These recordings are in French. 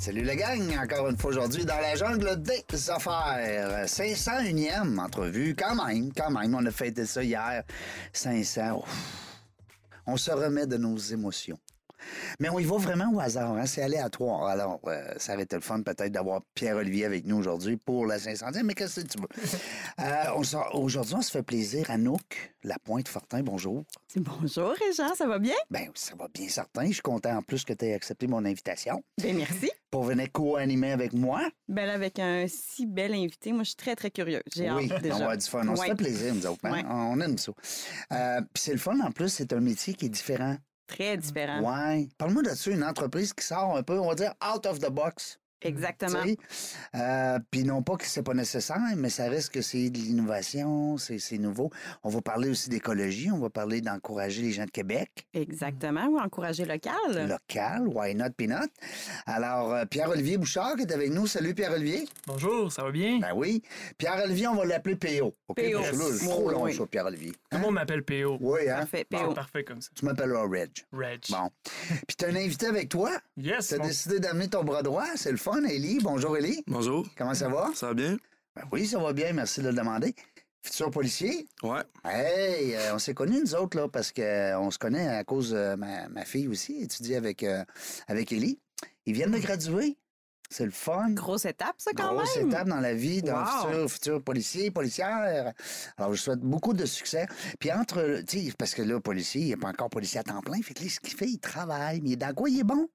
Salut la gang, encore une fois aujourd'hui dans la jungle des affaires. 501e entrevue, quand même, quand même. On a fêté ça hier. 500. ouf. On se remet de nos émotions. Mais on y va vraiment au hasard, hein? c'est aléatoire. Alors, euh, ça aurait été le fun peut-être d'avoir Pierre-Olivier avec nous aujourd'hui pour la 500e, mais qu'est-ce que tu veux? Euh, aujourd'hui, on se fait plaisir. Anouk, la pointe Fortin, bonjour. Bonjour, Régent, ça va bien? Ben, ça va bien certain. Je suis content en plus que tu aies accepté mon invitation Bien, merci. pour venir co-animer avec moi. Ben avec un si bel invité, moi, je suis très, très curieux. J'ai Oui, hâte déjà. on va avoir du fun. On se fait plaisir, nous autres. hein? Ouais. On aime ça. Euh, Puis c'est le fun, en plus, c'est un métier qui est différent. Très différent. Ouais. Parle-moi de ça, une entreprise qui sort un peu, on va dire, out of the box. Exactement. Euh, Puis non pas que c'est pas nécessaire, mais ça reste que c'est de l'innovation, c'est c'est nouveau. On va parler aussi d'écologie, on va parler d'encourager les gens de Québec. Exactement. Ou encourager local. Local, why not peanut? Alors, euh, Pierre-Olivier Bouchard qui est avec nous. Salut Pierre-Olivier. Bonjour, ça va bien? Ben oui. Pierre-Olivier, on va l'appeler PO. OK? PO. C'est trop long, oui. ça, Pierre-Olivier. Tout le monde m'appelle PO. Oui, hein? Parfait. PO. parfait comme ça. Tu m'appelleras Reg. Reg. Bon. Puis tu as un invité avec toi? Yes, Tu as mon- décidé d'amener ton bras droit. C'est le fun, Élie. Bonjour, Élie. Bonjour, Comment ça va? ça va bien? Ben oui, ça va bien. Merci de le demander. Futur policier? Ouais. Hey, euh, on s'est connus, nous autres, là, parce qu'on se connaît à cause de ma, ma fille aussi, étudie avec, euh, avec Élie. Ils viennent de graduer. C'est le fun. Grosse étape, ça, quand Grosse même. étape dans la vie d'un Wow. futur, futur policier, policière. Alors, je souhaite beaucoup de succès. Puis entre, tu sais, parce que là, policier, il n'est pas encore policier à temps plein. Fait que là, ce qu'il fait, il travaille. Mais dans quoi? Il est bon?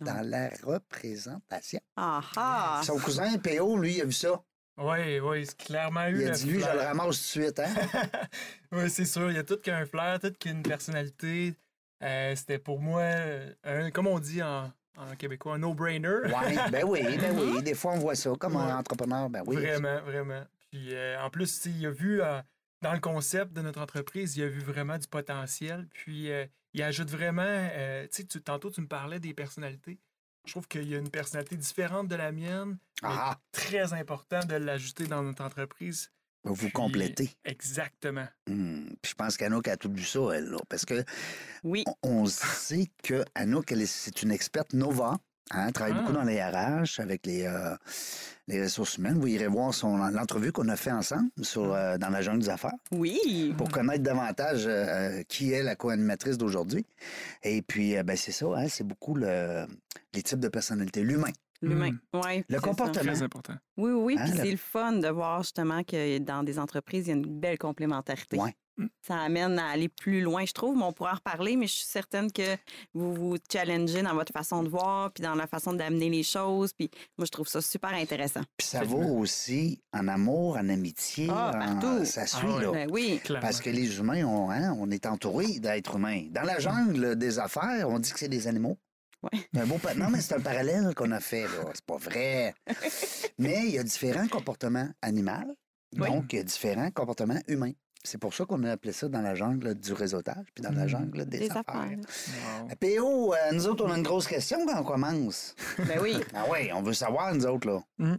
Dans la représentation. Ah ah. Son cousin, PO, lui, il a vu ça. Oui, oui, c'est clairement eu Il a dit, lui, je le ramasse tout de suite, hein? oui, c'est sûr. Il y a tout qu'un flair, tout qu'une personnalité. Euh, C'était pour moi, euh, un, comme on dit en, en québécois, un no-brainer. Ouais, ben oui, ben oui. Des fois, on voit ça comme un entrepreneur. Ben oui. Vraiment, vraiment. Puis euh, en plus, il a vu euh, dans le concept de notre entreprise, il a vu vraiment du potentiel. Puis euh, il ajoute vraiment, euh, tu sais, tu- tantôt tu me parlais des personnalités. Je trouve qu'il y a une personnalité différente de la mienne. mais Ah, Très important de l'ajouter dans notre entreprise. vous Puis- complétez. Exactement. Hmm. Puis je pense qu'Anouk a tout vu ça, elle, là. Parce que Oui. on, on sait que Anouk, elle est- c'est une experte Nova. Hein, elle travaille Ah. beaucoup dans les RH avec les, euh, les ressources humaines. Vous irez voir son, l'entrevue qu'on a fait ensemble sur, euh, dans la jungle des affaires Oui. pour connaître davantage euh, qui est la co-animatrice d'aujourd'hui. Et puis, euh, ben, c'est ça, hein, c'est beaucoup le, les types de personnalités, l'humain. L'humain. Mm. Oui. Le comportement. Très important. Oui, oui. Hein, Puis le- c'est le fun de voir justement que dans des entreprises, il y a une belle complémentarité. Ouais. Ça amène à aller plus loin, je trouve, mais on pourra en reparler, mais je suis certaine que vous vous challengez dans votre façon de voir, puis dans la façon d'amener les choses. Puis moi, je trouve ça super intéressant. Puis ça vaut aussi en amour, en amitié. Ah, en-. Ça suit, Ah ouais. là. Ben oui. Clairement. Parce que les humains, on, hein, on est entouré d'êtres humains. Dans la jungle des affaires, on dit que c'est des animaux. Ouais. Un beau Non, mais c'est un parallèle qu'on a fait, là. C'est pas vrai. mais il y a différents comportements animaux, Oui. donc il y a différents comportements humains. C'est pour ça qu'on a appelé ça dans la jungle du réseautage, puis dans la Mm. jungle des, Des affaires. affaires. Wow. Euh, PO, euh, nous autres, on a une grosse question quand on commence. Ben oui. Ah oui, on veut savoir, nous autres, là. Mm.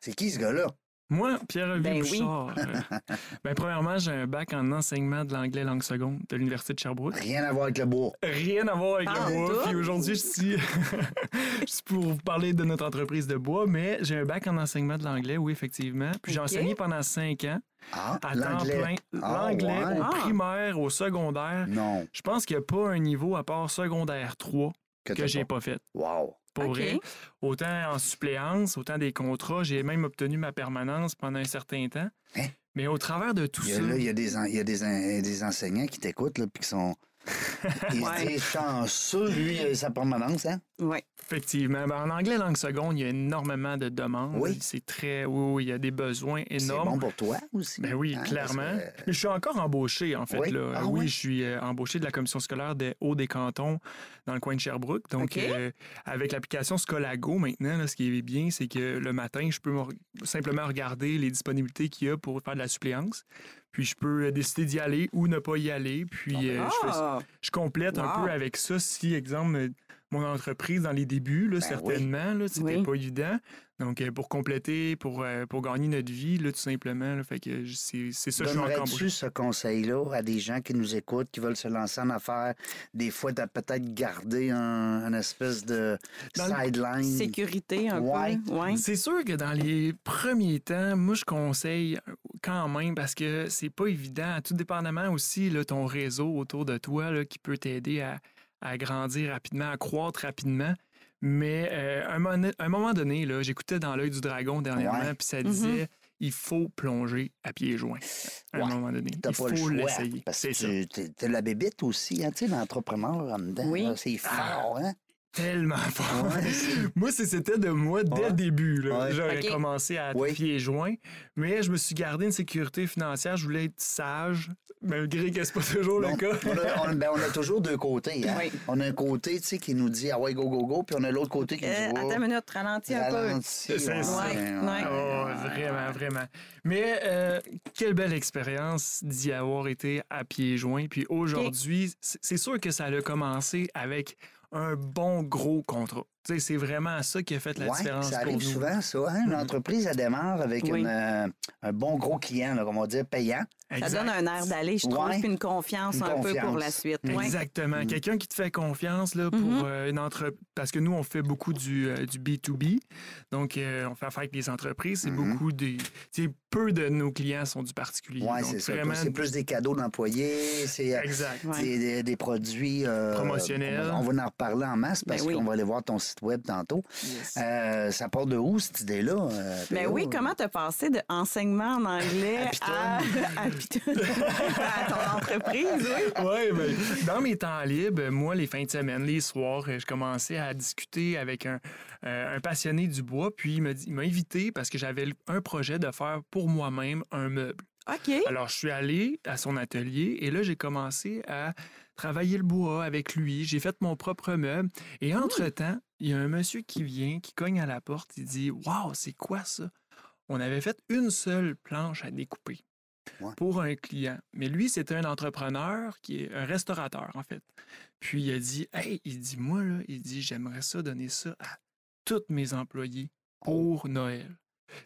C'est qui ce gars-là? Moi, Pierre-Olivier Ben oui. Bouchard. euh, ben, premièrement, j'ai un bac en enseignement de l'anglais langue seconde de l'Université de Sherbrooke. Rien à voir avec le bois. Rien à voir avec le bois. Puis aujourd'hui, je suis, je suis pour vous parler de notre entreprise de bois, mais j'ai un bac en enseignement de l'anglais, oui, effectivement. Puis j'ai enseigné pendant cinq ans Ah, à temps l'anglais. plein. Ah, L'anglais ouais. au Ah. primaire, au secondaire. Non. Je pense qu'il n'y a pas un niveau à part secondaire 3 t'as que j'ai pas fait. Wow. Pour vrai. Autant en suppléance, autant des contrats. J'ai même obtenu ma permanence pendant un certain temps. Hein? Mais au travers de tout Il y a, ça. là, il y a des, en- il y a des, en- des enseignants qui t'écoutent, là, puis qui sont. Ils Ouais. se disent chanceux, lui, sa permanence, hein? Oui. Effectivement. Ben, en anglais langue seconde, il y a énormément de demandes. Oui. C'est très. Oui, oui, il y a des besoins C'est énormes. bon pour toi aussi. Ben oui, hein, clairement. que- Mais je suis encore embauché, en fait. Oui? Là. Ah oui, oui? je suis euh, embauché de la commission scolaire des Hauts-des-Cantons dans le coin de Sherbrooke. Donc, euh, avec l'application Scolago maintenant, là, ce qui est bien, c'est que le matin, je peux simplement regarder les disponibilités qu'il y a pour faire de la suppléance. Puis, je peux euh, décider d'y aller ou ne pas y aller. Puis, euh, je, fais- Ah! je complète un peu avec ça. Si, exemple, euh, mon entreprise dans les débuts, là, Ben certainement, là, c'était Oui. pas évident. Donc, euh, pour compléter, pour, euh, pour gagner notre vie, là, tout simplement. là, fait que je- c'est c'est ça que je suis encore. Donnerais-tu ce conseil-là à des gens qui nous écoutent, qui veulent se lancer en affaires? Des fois, de peut-être garder un, un espèce de sideline? Sécurité un Ouais. peu. Ouais. C'est sûr que dans les premiers temps, moi, je conseille quand même parce que c'est pas évident, tout dépendamment aussi là, ton réseau autour de toi là, qui peut t'aider à, à grandir rapidement, à croître rapidement. Mais euh, à un, moment, un moment donné, là, j'écoutais dans l'œil du dragon dernièrement, Ouais. puis ça disait il faut plonger à pieds joints. À un moment donné. Il faut l'essayer. Parce que tu t'es la bébite aussi, hein, tu sais, l'entrepreneur en dedans. Oui. C'est fort, hein? Tellement fort. Ouais, Moi, c'est- c'était de moi dès Ouais. le début. là. Ouais. J'aurais commencé à Oui. pieds joints. Mais je me suis gardé une sécurité financière. Je voulais être sage, malgré que c'est pas toujours Non, le cas. on, a, on- ben, on a toujours deux côtés. Hein? Oui. On a un côté qui nous dit Ah ouais, go, go, go, puis on a l'autre côté qui Euh, nous dit attends une minute, ralentis un peu. Ralentis, C'est ouais, ça. Ouais, ouais. Oh, vraiment, vraiment. Mais euh, quelle belle expérience d'y avoir été à pieds joints. Puis aujourd'hui, c'est c'est sûr que ça a commencé avec un bon gros contrat. C'est vraiment ça qui a fait la Ouais, différence ça pour arrive nous. souvent, ça. Hein? Une entreprise, elle démarre avec Oui. une, euh, un bon gros client, là, on va dire, payant. Ça donne un air d'aller, je trouve, Ouais. puis une confiance Une un peu pour la suite. Ouais. Exactement. Mm. Quelqu'un qui te fait confiance là, pour Mhm. euh, une entreprise. Parce que nous, on fait beaucoup du, euh, du B2B. Donc, euh, on fait affaire avec les entreprises. C'est beaucoup des. tu sais, peu de nos clients sont du particulier. Oui, c'est ça. vraiment. C'est plus des cadeaux d'employés, c'est euh, des, des produits euh, Promotionnels. On va, on va en reparler en masse parce Ben oui. qu'on va aller voir ton site web tantôt. Yes. Euh, ça part de où cette idée-là? euh, Ben oui, comment t'as passé de enseignement en anglais À Piton. à, à Piton- à ton entreprise? Oui. Ouais, ben, dans mes temps libres, moi, les fins de semaine, les soirs, je commençais à discuter avec un, euh, un passionné du bois, puis il m'a dit- il m'a invité parce que j'avais un projet de faire pour moi-même un meuble. OK. Alors, je suis allé à son atelier et là, j'ai commencé à travailler le bois avec lui. J'ai fait mon propre meuble. Et entre-temps, il y a un monsieur qui vient, qui cogne à la porte. Il dit Waouh, c'est quoi ça On avait fait une seule planche à découper Ouais. pour un client. Mais lui, c'était un entrepreneur qui est un restaurateur, en fait. Puis il a dit Hey, il dit Moi, là, il dit J'aimerais ça donner ça à tous mes employés pour Noël.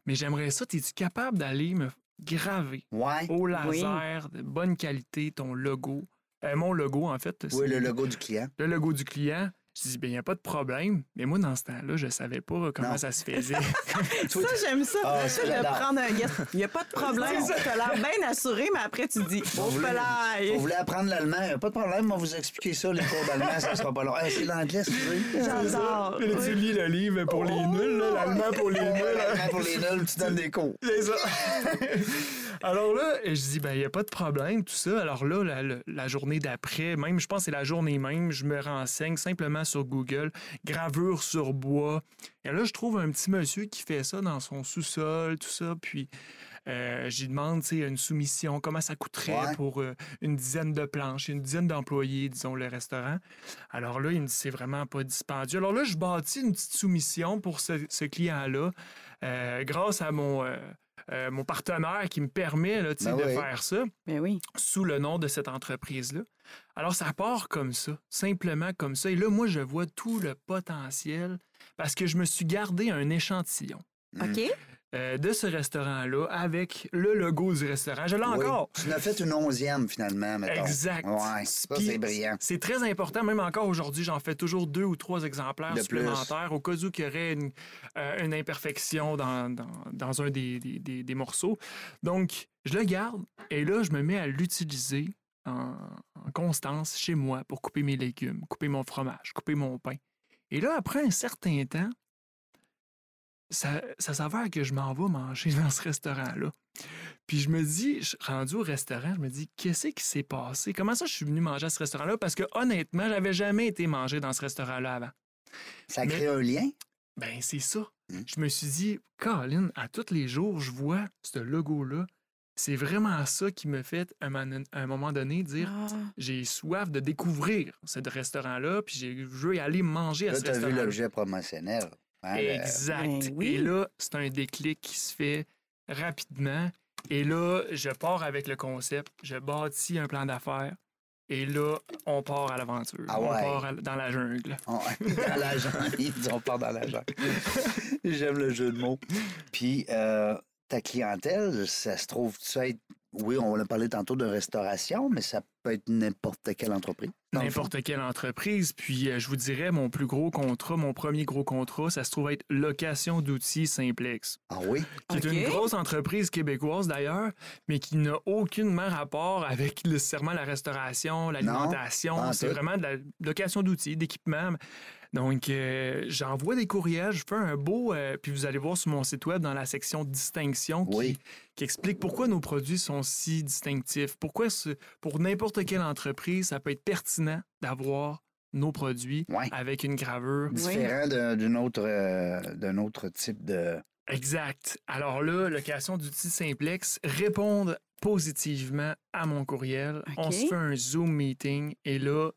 Mais j'aimerais ça, es-tu capable d'aller me graver Ouais. au laser, de bonne qualité, ton logo? Euh, mon logo, en fait. Oui, c'est le logo du client. le logo du client. Je dis, bien, il n'y a pas de problème. Mais moi, dans ce temps-là, je ne savais pas comment Non. ça se faisait. Ça, j'aime ça. Ah, ça, de j'adore. prendre un guest. Il n'y a pas de problème. Tu as l'air bien assuré, mais après, tu dis, On oh, voulait- pelaille. Vous voulez apprendre l'allemand? Y a Pas de problème, on va vous expliquer ça, les cours d'allemand, ça sera pas long. Hey, c'est l'anglais, excusez. J'adore. Tu lis le livre pour les nuls, là, l'allemand pour les nuls. L'allemand pour les nuls, tu donnes des cours. C'est ça. Alors là, je dis, ben, il n'y a pas de problème, tout ça. Alors là, la, la- la journée d'après, même, je pense que c'est la journée même, je me renseigne simplement sur Google, gravure sur bois. Et là, je trouve un petit monsieur qui fait ça dans son sous-sol, tout ça. Puis, euh, j'y demande, tu sais, une soumission, comment ça coûterait Ouais. pour euh, une dizaine de planches, une dizaine d'employés, disons, le restaurant. Alors là, il me dit, c'est vraiment pas dispendieux. Alors là, je bâtis une petite soumission pour ce, ce client-là, euh, grâce à mon, euh, mon partenaire qui me permet là, Ben de oui. faire ça Ben oui. sous le nom de cette entreprise-là. Alors, ça part comme ça, simplement comme ça. Et là, moi, je vois tout le potentiel parce que je me suis gardé un échantillon OK. Euh, de ce restaurant-là avec le logo du restaurant. Je l'ai Oui. encore. Tu en as fait une onzième, finalement, mettons. Exact. Ouais, ça, c'est brillant. C'est très important, même encore aujourd'hui, j'en fais toujours deux ou trois exemplaires De supplémentaires au cas où il y aurait une, euh, une imperfection dans, dans, dans un des, des- des- des morceaux. Donc, je le garde et là, je me mets à l'utiliser en, en constance chez moi pour couper mes légumes, couper mon fromage, couper mon pain. Et là, après un certain temps, ça, ça s'avère que je m'en vais manger dans ce restaurant-là. Puis je me dis, je, rendu au restaurant, je me dis, qu'est-ce qui s'est passé? Comment ça je suis venu manger à ce restaurant-là? Parce que honnêtement, j'avais jamais été manger dans ce restaurant-là avant. Ça Mais- crée un lien? Ben, c'est ça. Mm. Je me suis dit, Colin, à tous les jours, je vois ce logo-là. C'est vraiment ça qui me fait, à un moment- donné, dire Ah. j'ai soif de découvrir ce restaurant-là, puis j'ai- je veux y aller manger à Là, ce tu as vu restaurant. l'objet promotionnel. Le- Exact. Ben oui. Et là, c'est un déclic qui se fait rapidement. Et là, je pars avec le concept, je bâtis un plan d'affaires. Et là, on part à l'aventure. Ah On part à- dans la jungle. On- dans la jungle. On part dans la jungle. J'aime le jeu de mots. Puis, euh, ta clientèle, ça se trouve, ça être. Oui, on a parlé tantôt de restauration, mais ça peut être n'importe quelle entreprise. N'importe quelle entreprise. Puis, euh, je vous dirais, mon plus gros contrat, mon premier gros contrat, ça se trouve être Location d'outils Simplex, Ah oui? qui est une grosse entreprise québécoise d'ailleurs, mais qui n'a aucunement rapport avec nécessairement la restauration, l'alimentation. C'est vraiment de la location d'outils, d'équipements. Donc, euh, j'envoie des courriels, je fais un beau, euh, puis vous allez voir sur mon site web dans la section distinction qui, Oui. Qui explique pourquoi nos produits sont si distinctifs. Pourquoi, ce- pour n'importe quelle entreprise, ça peut être pertinent d'avoir nos produits Ouais. avec une gravure. Différent autre, euh, d'un autre type de. Exact. Alors là, location d'outils simplex, répondre positivement à mon courriel. On se fait un Zoom meeting et là,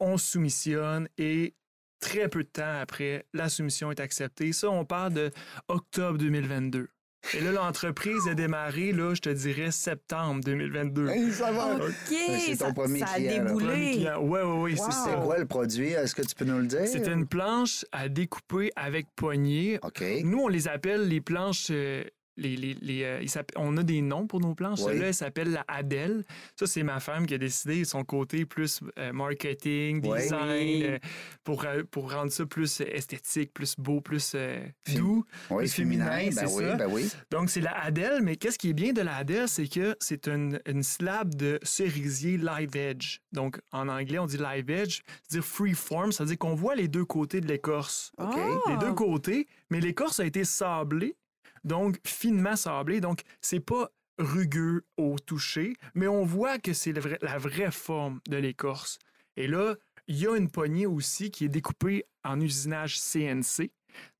on soumissionne et très peu de temps après, la soumission est acceptée. Ça, on parle de octobre 2022. Et là, l'entreprise a démarré, là, je te dirais, septembre 2022. Hey, ça va! OK, c'est ton ça, premier ça a client, déboulé. client. Ouais, ouais, ouais, c'est Wow. ça. C'est quoi le produit? Est-ce que tu peux nous le dire? C'était une planche à découper avec poignée. OK. Nous, on les appelle les planches. euh, les, les- les, euh, on a des noms pour nos planches. Oui. Celle-là, elle s'appelle la Adèle. Ça, c'est ma femme qui a décidé son côté plus euh, marketing, design, Oui. euh, pour, pour rendre ça plus esthétique, plus beau, plus euh, doux. Oui, plus féminin, féminin, ben ça? ben. Donc, c'est la Adèle, mais qu'est-ce qui est bien de la Adèle, c'est que c'est une, une slab de cerisier live edge. Donc, en anglais, on dit live edge, c'est-à-dire free form, c'est-à-dire qu'on voit les deux côtés de l'écorce les deux côtés, mais l'écorce a été sablée, donc finement sablée, donc c'est pas rugueux au toucher, mais on voit que c'est vrai- la vraie forme de l'écorce. Et là, il y a une poignée aussi qui est découpée en usinage CNC,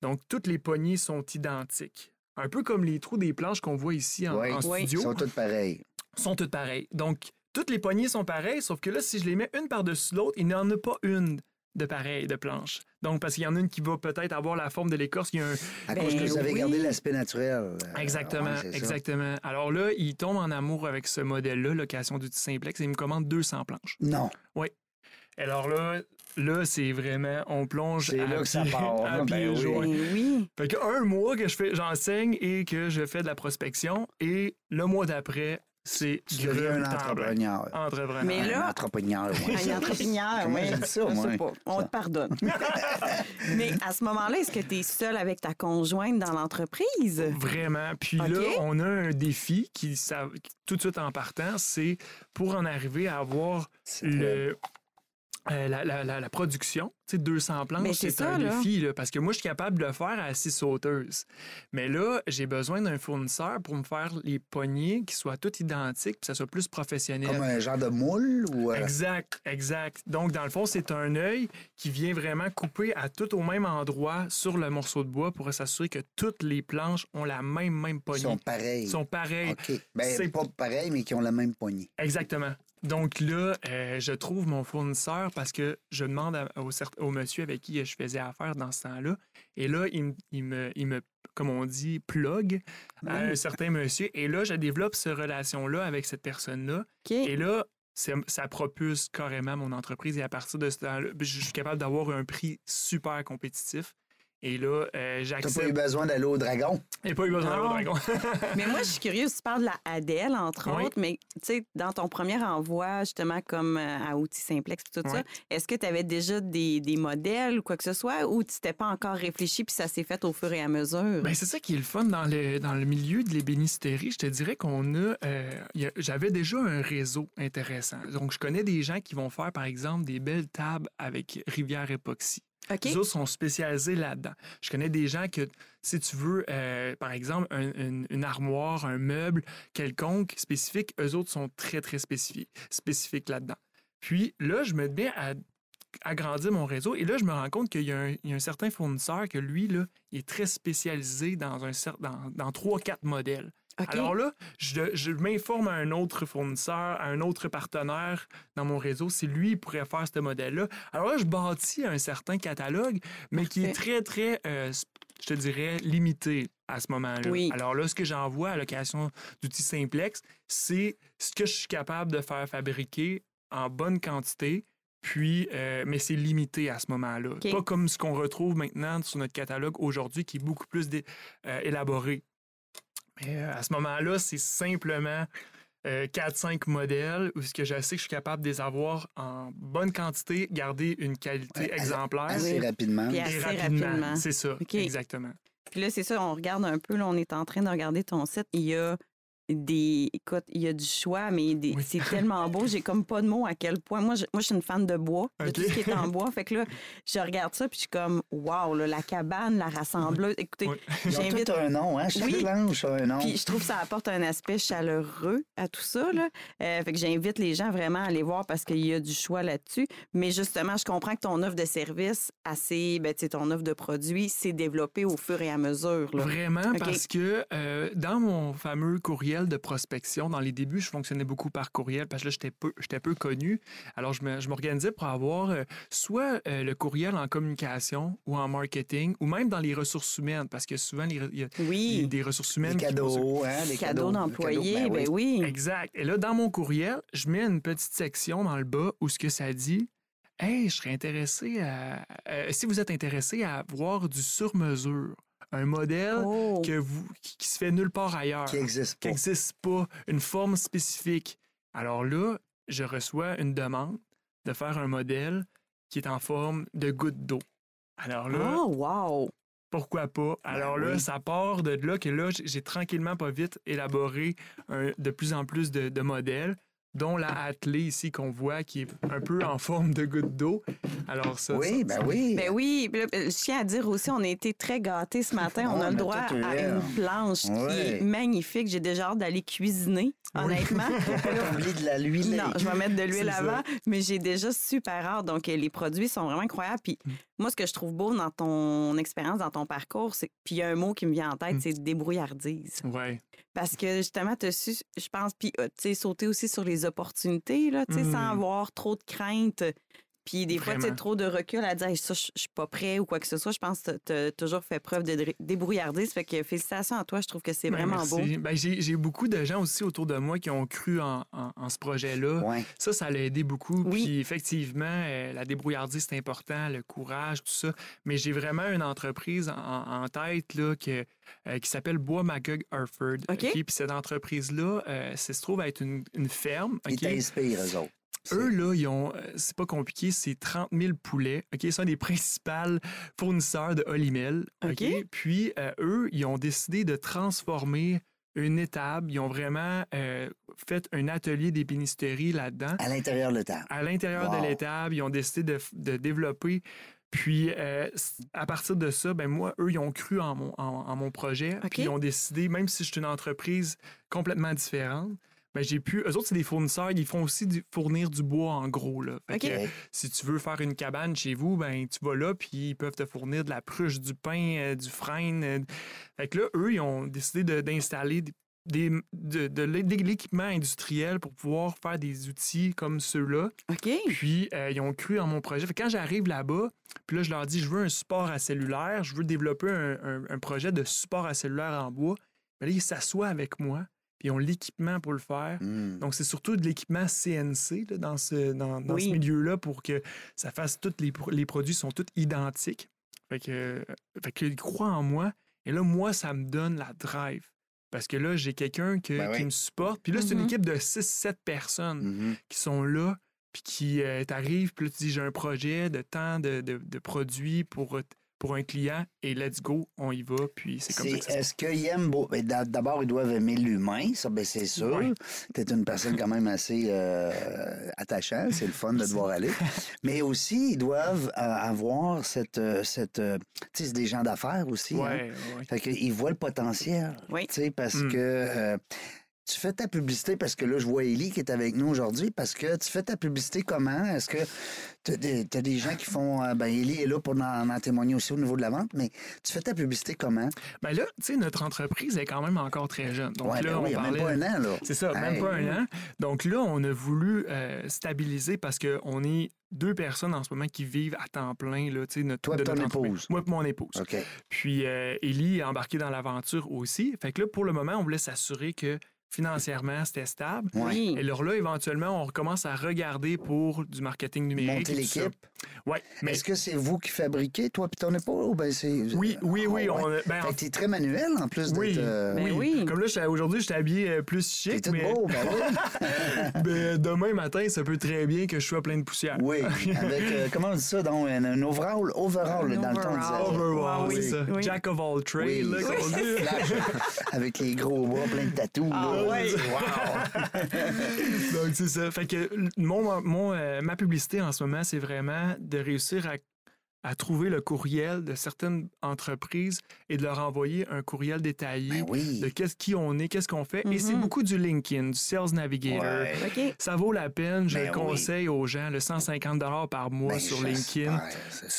donc toutes les poignées sont identiques. Un peu comme les trous des planches qu'on voit ici en, Oui. en Oui. Ils studio sont tous pareils. sont toutes pareilles. Donc, toutes les poignées sont pareilles, sauf que là, si je les mets une par-dessus l'autre, il n'y en a pas une de pareille de planche. Donc, parce qu'il y en a une qui va peut-être avoir la forme de l'écorce, il y a un... À Ben cause que vous avez oui. gardé l'aspect naturel. Euh, Exactement, ouais, c'est ça. exactement. Alors là, il tombe en amour avec ce modèle-là, location d'outils simplex, et il me commande 200 planches. Non. Alors là, là, c'est vraiment, on plonge C'est à là que ça part, à hein, ben oui. Ben oui. Fait que un mois que je fais, j'enseigne et que je fais de la prospection, et le mois d'après, c'est un Tremblay. entrepreneur. Entrepreneur. Mais là- Un entrepreneur, ouais. Un entrepreneur, oui. ça, Je moi? sais pas. On Ça. te pardonne. Mais à ce moment-là, est-ce que tu es seul avec ta conjointe dans l'entreprise? Vraiment. Puis là, on a un défi qui, ça- tout de suite en partant, c'est pour en arriver à avoir le, euh, la, la- la- la production. Tu sais, 200 planches, c'est un là. défi. là, parce que moi, je suis capable de le faire à six sauteuses. Mais là, j'ai besoin d'un fournisseur pour me faire les poignées qui soient toutes identiques, puis que ça soit plus professionnel. Comme un genre de moule ou. euh, Exact, exact. Donc, dans le fond, c'est un œil qui vient vraiment couper à tout au même endroit sur le morceau de bois pour s'assurer que toutes les planches ont la même, même Ils poignée. sont pareils. sont pareils. OK. Ben, C'est- pas pareils, mais qui ont la même poignée. Exactement. Donc là, euh, je trouve mon fournisseur parce que je demande à- au, monsieur avec qui je faisais affaire dans ce temps-là. Et là, il, me- il me, il me, comme on dit, plug à un certain monsieur. Et là, je développe cette relation-là avec cette personne-là. Et là, ça propulse carrément mon entreprise. Et à partir de ce temps-là, je suis capable d'avoir un prix super compétitif. Et là, euh, T'as pas eu j'accepte. besoin d'aller au dragon? Et pas eu besoin d'aller au dragon. Mais moi, je suis curieuse, tu parles de la Adèle, entre Oui. autres, mais tu sais, dans ton premier envoi, justement, comme euh, à Outils Simplex et tout Oui. ça, est-ce que tu avais déjà des, des modèles ou quoi que ce soit, ou tu t'étais pas encore réfléchi puis ça s'est fait au fur et à mesure? Ben, c'est ça qui est le fun dans le, dans le milieu de l'ébénisterie. Je te dirais qu'on a, euh, a- J'avais déjà un réseau intéressant. Donc, je connais des gens qui vont faire, par exemple, des belles tables avec Rivière Époxy. OK. Les autres sont spécialisés là-dedans. Je connais des gens que, si tu veux, euh, par exemple, un- une, armoire, un meuble quelconque spécifique, eux autres sont très, très spécifiques, spécifiques là-dedans. Puis là, je me mets à agrandir mon réseau. Et là, je me rends compte qu'il y, a un- certain fournisseur que lui, là, est très spécialisé dans, un dans, dans 3-4 modèles. Alors là, je, je m'informe à un autre fournisseur, à un autre partenaire dans mon réseau si lui pourrait faire ce modèle-là. Alors là, je bâtis un certain catalogue, mais qui est très, très, euh, je te dirais, limité à ce moment-là. Oui. Alors là, ce que j'envoie à l'occasion d'outils simplex, c'est ce que je suis capable de faire fabriquer en bonne quantité. Puis, euh, mais c'est limité à ce moment-là. OK. Pas comme ce qu'on retrouve maintenant sur notre catalogue aujourd'hui, qui est beaucoup plus euh, élaboré. Mais euh, à ce moment-là, c'est simplement euh, 4-5 modèles où ce que je sais que je suis capable de les avoir en bonne quantité, garder une qualité Ouais, exemplaire. Assez rapidement. Puis assez rapidement. rapidement. C'est ça, OK. exactement. Puis là, c'est ça, on regarde un peu, là, on est en train de regarder ton site. Il y a des. Écoute, il y a du choix, mais des- Oui. c'est tellement beau. J'ai comme pas de mots à quel point. Moi, je, moi, je suis une fan de bois, de tout ce qui est en bois. Fait que là, je regarde ça, puis je suis comme, waouh, la cabane, la rassembleuse. Écoutez, Oui. Ils ont j'invite. un nom, hein? Chaque Oui. planche a un nom. Puis je trouve que ça apporte un aspect chaleureux à tout ça. Là. Euh, fait que j'invite les gens vraiment à aller voir parce qu'il y a du choix là-dessus. Mais justement, je comprends que ton offre de service, assez, ben, tu sais, ton offre de produits, s'est développée au fur et à mesure. Là. Vraiment, parce que euh, dans mon fameux courriel de prospection, dans les débuts, je fonctionnais beaucoup par courriel parce que là, j'étais peu, j'étais peu connu. Alors, je me- je m'organisais pour avoir euh, soit euh, le courriel en communication ou en marketing ou même dans les ressources humaines parce que souvent, les il y a Oui. des ressources humaines cadeaux, hein? Des cadeaux d'employés, ben oui. Exact. Et là, dans mon courriel, je mets une petite section dans le bas où ce que ça dit. Hey, je serais intéressé à. euh, si vous êtes intéressé à avoir du sur-mesure, un modèle Oh. que vous, qui, qui se fait nulle part ailleurs, Qui n'existe qui pas. n'existe pas, une forme spécifique. Alors là, je reçois une demande de faire un modèle qui est en forme de goutte d'eau. Alors là, Oh, wow! pourquoi pas? Alors là, Ben oui. ça part de là que là, j'ai- j'ai tranquillement, pas vite, élaboré un- de plus en plus de, de modèles, dont la attelée ici qu'on voit qui est un peu en forme de goutte d'eau. Alors ça, Oui, ça- ben ça- oui. Ben oui, là, je tiens à dire aussi, on a été très gâtés ce matin. On a le mais droit à une planche qui est magnifique. J'ai déjà hâte d'aller cuisiner, honnêtement. Oublie de la l'huile. Non, je vais mettre de l'huile ça. avant, mais j'ai déjà super hâte. Donc, euh, les produits sont vraiment incroyables. Puis, Mm. Moi, ce que je trouve beau dans ton expérience, dans ton parcours, c'est. Puis, il y a un mot qui me vient en tête, Mm. c'est débrouillardise. Ouais. Parce que, justement, tu as su, je pense, puis, euh, tu sais, sauter aussi sur les opportunités, là, tu sais, sans Mm. avoir trop de crainte. Puis des fois, tu trop de recul à dire Hey, ça, je suis pas prêt ou quoi que ce soit. Je pense que tu as toujours fait preuve de dé- débrouillardise. Fait que félicitations à toi. Je trouve que c'est Ben, vraiment merci. beau. Ben, j'ai beaucoup de gens aussi autour de moi qui ont cru en, en- en ce projet-là. Ouais. Ça, ça l'a aidé beaucoup. Oui. Puis effectivement, euh, la débrouillardise, c'est important, le courage, tout ça. Mais j'ai vraiment une entreprise en, en tête là, que, euh, qui s'appelle Bois Magog Harford. OK? Puis cette entreprise-là, euh, ça se trouve être une, une ferme. Ils OK? t'inspirent, eux autres. Eux, là, ils ont, euh, c'est pas compliqué, c'est 30 000 poulets. OK, ils sont des principaux fournisseurs de Olimel. OK? Puis, euh, eux, ils ont décidé de transformer une étable. Ils ont vraiment euh, fait un atelier d'ébénisterie là-dedans. À l'intérieur de temps. À l'intérieur Wow. de l'étable, ils ont décidé de, de développer. Puis, euh, à partir de ça, ben moi, eux, ils ont cru en mon, en, en mon projet. OK. Puis, ils ont décidé, même si je suis une entreprise complètement différente, ben j'ai pu. Eux autres, c'est des fournisseurs. Ils font aussi du- fournir du bois en gros. Là. Fait que, si tu veux faire une cabane chez vous, ben tu vas là, puis ils peuvent te fournir de la pruche, du pain, euh, du frein. euh. Fait que là, eux, ils ont décidé de- d'installer des, des- de, de l'é- de l'équipement industriel pour pouvoir faire des outils comme ceux-là. OK. Puis, euh, ils ont cru en mon projet. Fait que quand j'arrive là-bas, puis là, je leur dis, je veux un support à cellulaire, je veux développer un, un- un projet de support à cellulaire en bois. Là, ils s'assoient avec moi, puis ils ont l'équipement pour le faire. Hmm. Donc, c'est surtout de l'équipement CNC là, dans ce, dans, dans ce Oui. milieu-là pour que ça fasse tous les, pro- les produits sont tous identiques. Fait que, fait qu'ils croient en moi. Et là, moi, ça me donne la drive. Parce que là, j'ai quelqu'un que- Ben oui. qui me supporte. Puis là, c'est une Mhm. équipe de 6-7 personnes Mhm. qui sont là, puis qui euh, t'arrivent, puis là, tu dis, j'ai un projet de temps de, de- de produits pour, euh, pour un client, et let's go, on y va, puis c'est comme C'est- ça Est-ce qu'ils aiment D'abord, ils doivent aimer l'humain, ça, ben, c'est sûr. Ouais. Tu es une personne quand même assez euh, attachante, c'est le fun de te voir aller. Mais aussi, ils doivent euh, avoir cette. euh, cette tu sais, c'est des gens d'affaires aussi. hein. Ouais, ouais. Fait qu'ils voient le potentiel. Oui. Tu sais, parce Mm. que. euh, tu fais ta publicité parce que là, je vois Élie qui est avec nous aujourd'hui, parce que tu fais ta publicité comment? Est-ce que tu as, des gens qui font. euh, ben, Élie est là pour en, en témoigner aussi au niveau de la vente, mais tu fais ta publicité comment? Ben là, tu sais, notre entreprise est quand même encore très jeune. Donc ouais, là, ben oui, on a même parlait- pas un an, là. C'est ça, même pas un an. Donc là, on a voulu euh, stabiliser parce qu'on est deux personnes en ce moment qui vivent à temps plein. Là, tu sais, notre, Toi de ton épouse. Moi et mon épouse. OK. Puis euh, Ellie est embarquée dans l'aventure aussi. Fait que là, pour le moment, on voulait s'assurer que financièrement, c'était stable. Oui. Et alors là, éventuellement, on recommence à regarder pour du marketing numérique. Monter et tout ça. l'équipe. Ouais, mais Est-ce que c'est vous qui fabriquez, toi puis ton épouse? ou Ben c'est... oui, oui, oui. Ah, ouais. on a- ben, Fait que t'es très manuel en plus oui, d'être. euh, Ben oui. oui. Comme là, j'étais- aujourd'hui, j'étais habillé euh, plus T'es chic, tout mais, beau, ben oui. mais demain matin, ça peut très bien que je sois plein de poussière. Oui, avec, euh, comment on dit ça, donc, un, un overall, overall, Un dans le temps, on overall. disait. Overall, Ah oui, c'est ça. oui. Jack of all trades, Oui, là, c'est qu'on ça, dit. flash, avec les gros bras plein de tatous. Ah là. Ouais. Wow. Donc, c'est ça. Fait que mon, mon, euh, ma publicité en ce moment, c'est vraiment de réussir à, à trouver le courriel de certaines entreprises et de leur envoyer un courriel détaillé Ben oui. de qu'est-ce qui on est, qu'est-ce qu'on fait. Et c'est Mhm. beaucoup du LinkedIn, du Sales Navigator. Ouais. Ça vaut la peine, je Ben le oui. conseille aux gens, le 150 par mois Ben, sur LinkedIn.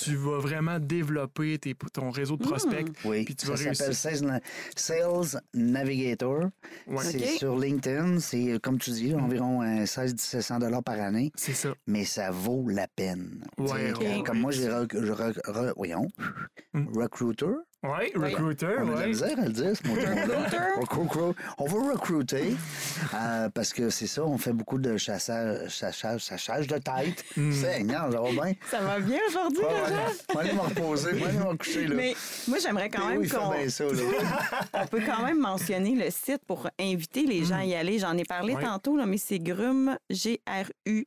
Tu vas vraiment développer tes- ton réseau de prospects. Oui, Puis tu ça s'appelle. Sales, Sales Navigator. Ouais. C'est sur LinkedIn. C'est, euh, comme tu dis, environ euh, 1600 dollars par année. C'est ça. Mais ça vaut la peine. Ouais, euh, ouais. Comme moi, j'ai je re- re- voyons, Mm. Recruiter? Oui, Oui. recruiter, On a de la ouais. misère à le dire, ce mot-là. Recruiter? On va recruter euh, parce que c'est ça, on fait beaucoup de chassage, chassage, chassage de tête. Mm. Seigneur, ça va bien? Ça va bien aujourd'hui, Ouais, ouais. Je vais aller me reposer, je vais aller me recoucher. Là. Mais moi, j'aimerais quand Théo, même il fait qu'on bien ça. Là. on peut quand même mentionner le site pour inviter les gens à y aller. J'en ai parlé Ouais. tantôt, là, mais c'est grume,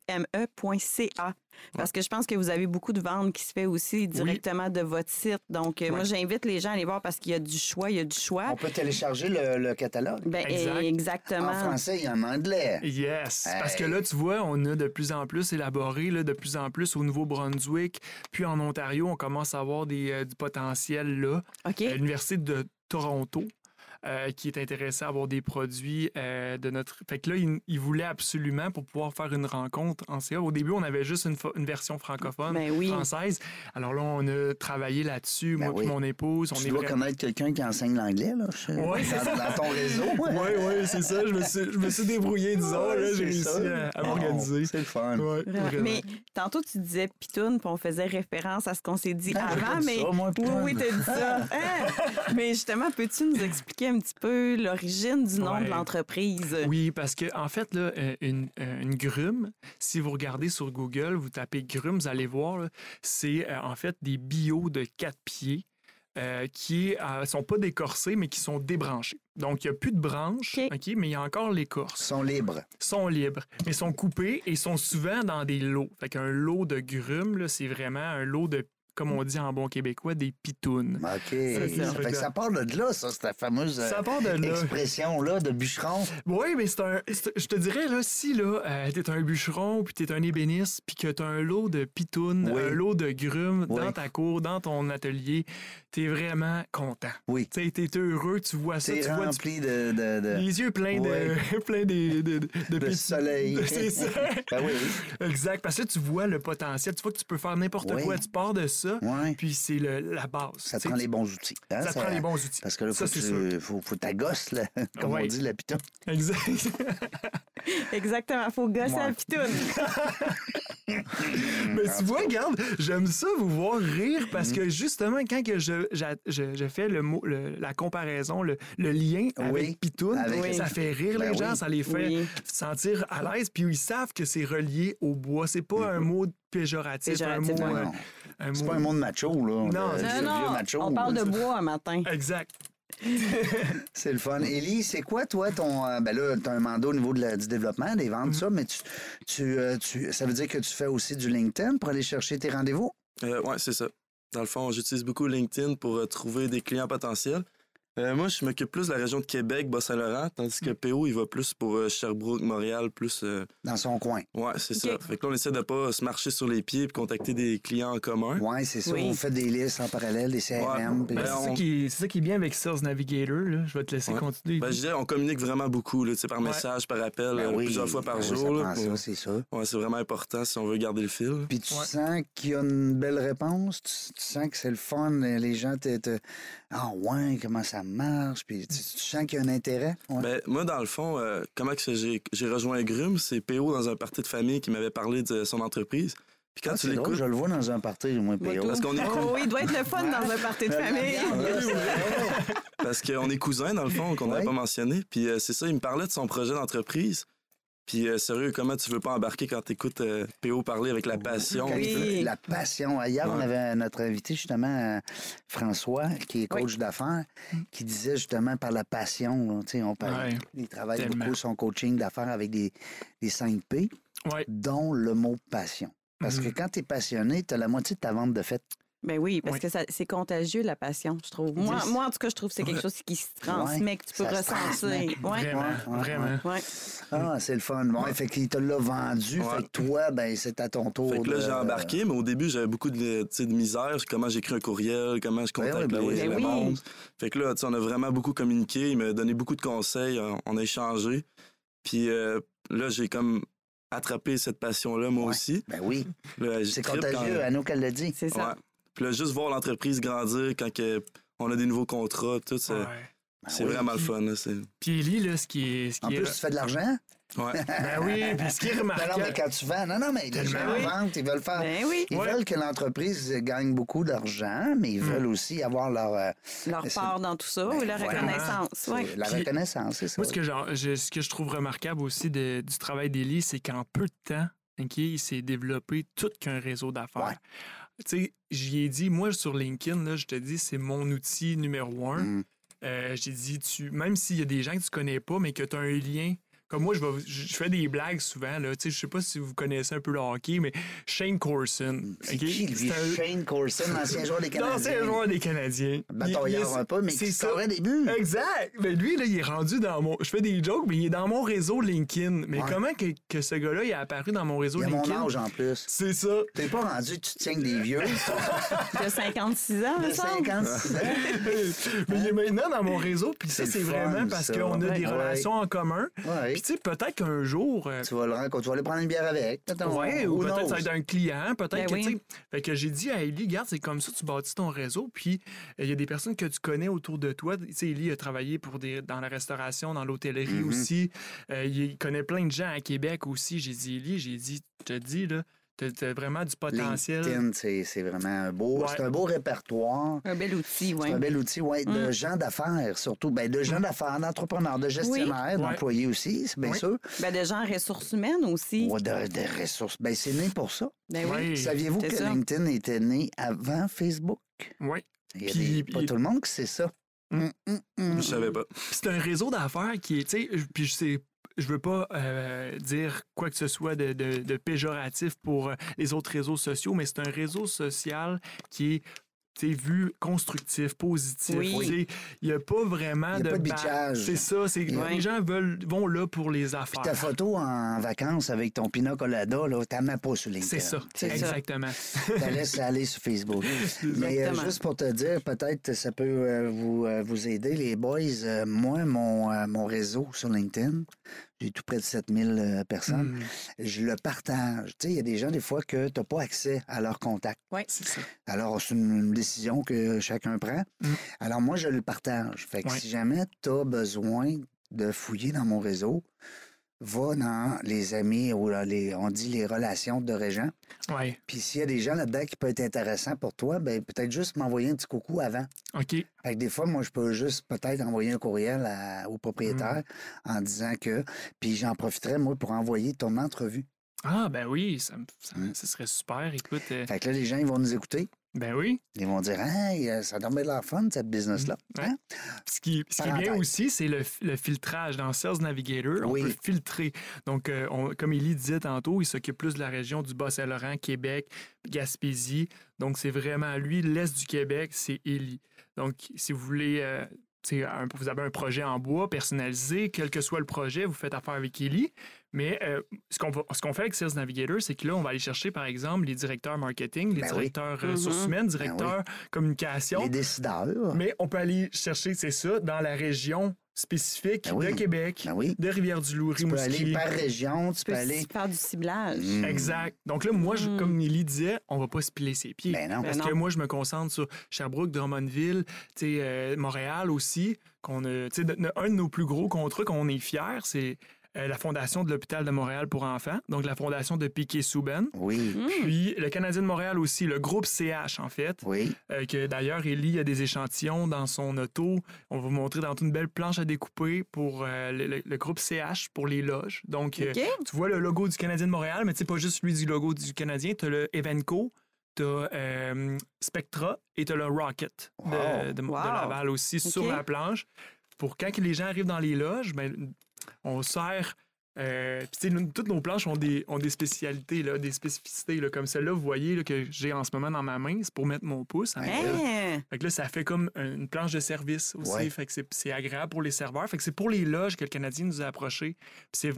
G-R-U-M-E.ca. Parce que je pense que vous avez beaucoup de ventes qui se fait aussi directement de votre site. Donc, euh, moi, j'invite les gens à aller voir parce qu'il y a du choix, il y a du choix. On peut télécharger le, le catalogue. Ben, Exact. exactement. En français et en anglais. Yes. Parce que là, tu vois, on a de plus en plus élaboré, là, de plus en plus au Nouveau-Brunswick, puis en Ontario, on commence à avoir des, euh, du potentiel là. OK. À l'Université de Toronto, euh, qui est intéressé à avoir des produits euh, de notre. Fait que là, il, il voulait absolument pour pouvoir faire une rencontre en CA. Au début, on avait juste une, version francophone, Ben oui. française. Alors là, on a travaillé là-dessus, Ben moi oui. et mon épouse. On Tu est dois vraiment- connaître quelqu'un qui enseigne l'anglais, là, je- Ouais, c'est dans, dans ton réseau. Oui, oui, c'est ça. Je me suis, je me suis débrouillé, disons. Ouais, J'ai réussi ça. à, à m'organiser. C'est le fun. Ouais. Mais tantôt, tu disais pitoune, puis on faisait référence à ce qu'on s'est dit Ah, avant. mais ça, moi, oui, oui, t'as dit ça. Hein? Mais justement, peux-tu nous expliquer un petit peu l'origine du nom Ouais. de l'entreprise? Oui, parce que en fait, là, euh, une, euh, une grume, si vous regardez sur Google, vous tapez grume, vous allez voir, c'est euh, en fait des bio de quatre pieds. euh, qui ne sont pas décorsés, mais qui sont débranchés. Donc, il n'y a plus de branches, OK. OK, mais il y a encore Ils l'écorce. sont libres. sont libres, mais sont coupés et sont souvent dans des lots. Fait qu'un lot de grumes, là, c'est vraiment un lot de, comme on dit en bon québécois, des pitounes. OK. ça. Ça, fait que ça part de là, ça, cette fameuse euh, expression-là de bûcheron. Oui, mais c'est un. Je te dirais, là, si là, euh, t'es un bûcheron, puis t'es un ébéniste, puis que t'as un lot de pitounes, Oui. un lot de grumes Oui. dans ta cour, dans ton atelier, t'es vraiment content. Oui. T'es heureux, tu vois ça, tu vois de, de, de, les yeux pleins de, pleins de, de, de, de soleil. C'est ça. ben oui. Exact. Parce que tu vois le potentiel, tu vois que tu peux faire n'importe quoi, tu pars de ça, Ouais. puis c'est le- la base. Ça te prend les bons outils. hein, ça prend les bons outils. Parce que là, Ça, faut, c'est que tu, faut, faut ta gosse, là, comme Ouais. on dit, la piton. Exact. Exactement, faut gosser Ouais. la pitoune. Mais tu vois, regarde, j'aime ça vous voir rire parce Mhm. que justement, quand que je, je, je fais le mot, le- la comparaison, le, le lien Oui, avec Pitoun, avec- ça fait rire Ben les gens, oui. ça les fait Oui. sentir à l'aise, puis ils savent que c'est relié au bois. C'est pas un mot péjoratif, un mot. Péjoratif, euh, c'est pas un monde macho, là. Non, non, Non, macho, on parle de bois un matin. Exact. C'est le fun. Élie, c'est quoi, toi, ton. euh, ben là, tu as un mandat au niveau de la- du développement, des Mm-hmm. ventes, ça, mais tu, tu, euh, tu- ça veut dire que tu fais aussi du LinkedIn pour aller chercher tes rendez-vous? Euh, ouais, c'est ça. Dans le fond, j'utilise beaucoup LinkedIn pour euh, trouver des clients potentiels. Euh, moi, je m'occupe plus de la région de Québec, Bas-Saint-Laurent, tandis que PO, il va plus pour euh, Sherbrooke, Montréal, plus. euh, Dans son coin. Ouais, c'est ça. Fait que là, on essaie de pas se marcher sur les pieds et contacter des clients en commun. Oui, c'est ça. Oui. On fait des listes en parallèle, des CRM. Ouais. Ben, Ben, c'est, ça qui c'est ça qui est bien avec Sales Navigator. Là. Je vais te laisser Ouais. continuer. Ben, je dirais, on communique vraiment beaucoup, là, tu sais, par Ouais. message, par appel, Ben euh, oui, plusieurs fois par ben oui, jour. Ça là, pour- ça, c'est ça. Ouais, c'est vraiment important si on veut garder le fil. Puis tu Ouais. sens qu'il y a une belle réponse, tu, tu sens que c'est le fun, les gens te, Ah ouais, comment ça marche, puis tu, tu sens qu'il y a un intérêt. Ouais. Ben, moi, dans le fond, euh, comment que j'ai j'ai rejoint Grume, c'est PO dans un parti de famille qui m'avait parlé de son entreprise. Puis quand Ah, tu c'est drôle, l'écoutes, je le vois dans un party, moi, Moi, PO. Parce qu'on est Oh, oui, il doit être le fun dans un party de famille. parce qu'on est cousins, dans le fond, qu'on n'avait Ouais. pas mentionné. Puis euh, c'est ça, il me parlait de son projet d'entreprise. Puis euh, sérieux, comment tu veux pas embarquer quand tu écoutes PO parler avec la passion? Oui. La passion. Hier, on avait notre invité, justement, euh, François, qui est coach d'affaires, qui disait justement par la passion. là, tu sais, on parle, Ouais, il travaille tellement. beaucoup son coaching d'affaires avec des, des 5 P, Ouais. dont le mot passion. Parce que Mhm. quand tu es passionné, tu as la moitié de ta vente de fait. Ben oui, parce Oui. que ça- c'est contagieux, la passion, je trouve. Moi, moi, en tout cas, je trouve que c'est quelque chose qui se transmet, que tu peux ressentir. Ouais. Vraiment, vraiment. Ouais. Ah, c'est le fun. Bon, fait qu'il te l'a vendu. Ouais. Fait que toi, ben, c'est à ton tour. Fait que là, de- j'ai embarqué, mais au début, j'avais beaucoup de, tu sais, de misère. Comment j'écris un courriel, comment je Ben contacte oui, ben oui. les, Ben le oui. monde. Fait que là, tu sais, on a vraiment beaucoup communiqué. Il m'a donné beaucoup de conseils. On, a échangé. Puis euh, là, j'ai comme attrapé cette passion-là, moi Ouais. aussi. Ben oui. C'est contagieux, quand- à nous qu'elle l'a dit. C'est ça. Ouais. Puis là, juste voir l'entreprise grandir quand que on a des nouveaux contrats, tout, c'est Ouais. c'est Ben oui. vraiment le fun. là, Puis Ellie, là, ce qui est. Ce qui En est... plus, tu fais de l'argent? Ouais. Ben oui, puis ce qui est Non, non, mais remarquable. quand tu vends, non, non, mais les gens Oui. vendent, ils veulent faire. Ben oui. Ils Ouais. veulent que l'entreprise gagne beaucoup d'argent, mais ils Mm. veulent aussi avoir leur. euh, Leur part dans tout ça, Ben, ou leur voilà. reconnaissance. Ouais. La Puis- reconnaissance, c'est ça. Moi, ce que, genre, je, ce que je trouve remarquable aussi de- du travail d'Ellie, c'est qu'en peu de temps, OK, il s'est développé tout qu'un réseau d'affaires. Tu sais, j'y ai dit, moi, sur LinkedIn, là, je te dis, c'est mon outil numéro un. Mm. Euh, J'ai dit, tu, même s'il y a des gens que tu connais pas, mais que tu as un lien. Comme moi, je, vais- je je fais des blagues souvent. Là. Tu sais, Je sais pas si vous connaissez un peu le hockey, mais Shane Corson. C'est OK? qui, lui? Un- Shane Corson, l'ancien joueur des Canadiens. joueur des Canadiens. Batailleur Il- il- un peu, mais c'est ça. des buts. Exact. Mais lui, là, il est rendu dans mon. Je fais des jokes, mais il est dans mon réseau LinkedIn. Mais Ouais. comment que, que ce gars-là il est apparu dans mon réseau Il a mon LinkedIn? âge en plus. C'est ça. T'es pas rendu, tu tiens que des vieux. De 56 ans, de me semble. 56 ans. mais il est maintenant dans mon réseau, puis ça, C'est fun, vraiment parce qu'on a des Ouais. relations en commun. Puis, tu sais, peut-être qu'un jour. euh, Tu vas le rencontrer, tu vas aller prendre une bière avec. Ouais, ou peut-être ça va être un client, peut-être Ben que, oui. tu sais. Fait que j'ai dit à Ellie, regarde, c'est comme ça, tu bâtis ton réseau, puis euh, il y a des personnes que tu connais autour de toi. Tu sais, Ellie a travaillé pour des, dans la restauration, dans l'hôtellerie Mhm. aussi. Euh, il connaît plein de gens à Québec aussi. J'ai dit, Ellie, j'ai dit, je te dis, là, t'as vraiment du potentiel. LinkedIn, c'est c'est vraiment un beau, Ouais. c'est un beau répertoire. Un bel outil, oui. C'est un bel outil, ouais, de Mm. gens d'affaires, surtout. Ben, de gens d'affaires, d'entrepreneurs, de gestionnaires, d'employés aussi, c'est bien Oui. sûr. Ben, de gens en ressources humaines aussi. Ouais, de, de ressources. Ben, c'est né pour ça. Ben oui. Saviez-vous c'est que ça. LinkedIn était né avant Facebook? Ouais. Il y a Puis- des- pas puis- tout le monde qui sait ça. Mm. Mm, mm, mm. Je savais pas. C'est un réseau d'affaires qui est, tu sais, puis je sais, je veux pas euh, dire quoi que ce soit de, de- péjoratif pour euh, les autres réseaux sociaux, mais c'est un réseau social qui est vu constructif, positif. Oui. Il n'y a pas vraiment y a pas de bitchage. C'est ça. C'est. Les gens veulent, vont là pour les Puis affaires. ta photo en vacances avec ton pina colada, là, t'as mets pas sur LinkedIn. C'est ça. C'est ça. Exactement. Tu laisses aller sur Facebook. Mais euh, juste pour te dire, peut-être ça peut euh, vous, euh, vous aider, les boys. Euh, moi, mon, euh, mon réseau sur LinkedIn, j'ai tout près de 7000 euh, personnes. Mm, Je le partage. Tu sais, il y a des gens, des fois, que tu n'as pas accès à leurs contacts. c'est ça. Alors, c'est une, une décision que chacun prend. Mm. Alors, moi, je le partage. Fait que Ouais. si jamais tu as besoin de fouiller dans mon réseau, va dans les amis ou les, on dit les relations de régents. Ouais. Puis s'il y a des gens là-dedans qui peuvent être intéressants pour toi, ben peut-être juste m'envoyer un petit coucou avant. OK. Fait que des fois, moi, je peux juste peut-être envoyer un courriel à- au propriétaire en disant que. Puis j'en profiterai, moi, pour envoyer ton entrevue. Ah, ben oui, ça, Mm. ça serait super. Écoute, euh, Fait que là, les gens, ils vont nous écouter. Ben oui. Ils vont dire Hey, euh, ça bien de l'air fun, cette business-là. Ouais. Hein? Ce qui, ce qui est bien aussi, c'est le, le filtrage. Dans Sales Navigator, on peut filtrer. Donc, euh, on- comme Élie disait tantôt, il s'occupe plus de la région du Bas-Saint-Laurent, Québec, Gaspésie. Donc, c'est vraiment lui. L'Est du Québec, c'est Élie. Donc, si vous voulez euh, un- vous avez un projet en bois personnalisé, quel que soit le projet, vous faites affaire avec Ellie. Mais euh, ce qu'on va- ce qu'on fait avec Sales Navigator, c'est que là, on va aller chercher, par exemple, les directeurs marketing, les Ben oui. directeurs euh, ressources humaines, directeurs communication. Les décideurs. Mais on peut aller chercher, c'est ça, dans la région spécifique Ben oui. de Québec, Ben oui. de Rivière-du-Loup, Tu peux aller Rimouski. par région, tu Tu peux peux aller. faire du ciblage. Mm. Exact. Donc là, moi, je- Mm. comme Nelly disait, on va pas se piler ses pieds. Ben non. Parce Ben que non. moi, je me concentre sur Sherbrooke, Drummondville, tu sais, euh, Montréal aussi. Qu'on a, tu sais, de- de- un de nos plus gros contrats qu'on est fiers, c'est euh, la Fondation de l'Hôpital de Montréal pour enfants, donc la Fondation de Piquet-Souben. Oui, Mm. Puis le Canadien de Montréal aussi, le groupe CH, en fait. oui. Euh, que d'ailleurs, Ellie a des échantillons dans son auto. On va vous montrer dans une belle planche à découper pour euh, le, le- le groupe CH pour les loges. Donc, euh, OK. tu vois le logo du Canadien de Montréal, mais tu sais pas juste lui du logo du Canadien. Tu as le Evenco, tu as Spectra et tu as le Rocket de, Wow. de- de Wow. Laval aussi sur la planche. Pour quand que les gens arrivent dans les loges, ben, on sert. euh, toutes nos planches ont des, ont des spécialités, là, des spécificités. Là, comme celle-là, vous voyez là, que j'ai en ce moment dans ma main, c'est pour mettre mon pouce. fait. Hein? Fait que là, ça fait comme une planche de service aussi. Ouais. Fait que c'est- agréable pour les serveurs. Fait que c'est pour les loges que le Canadien nous a approchés. C'est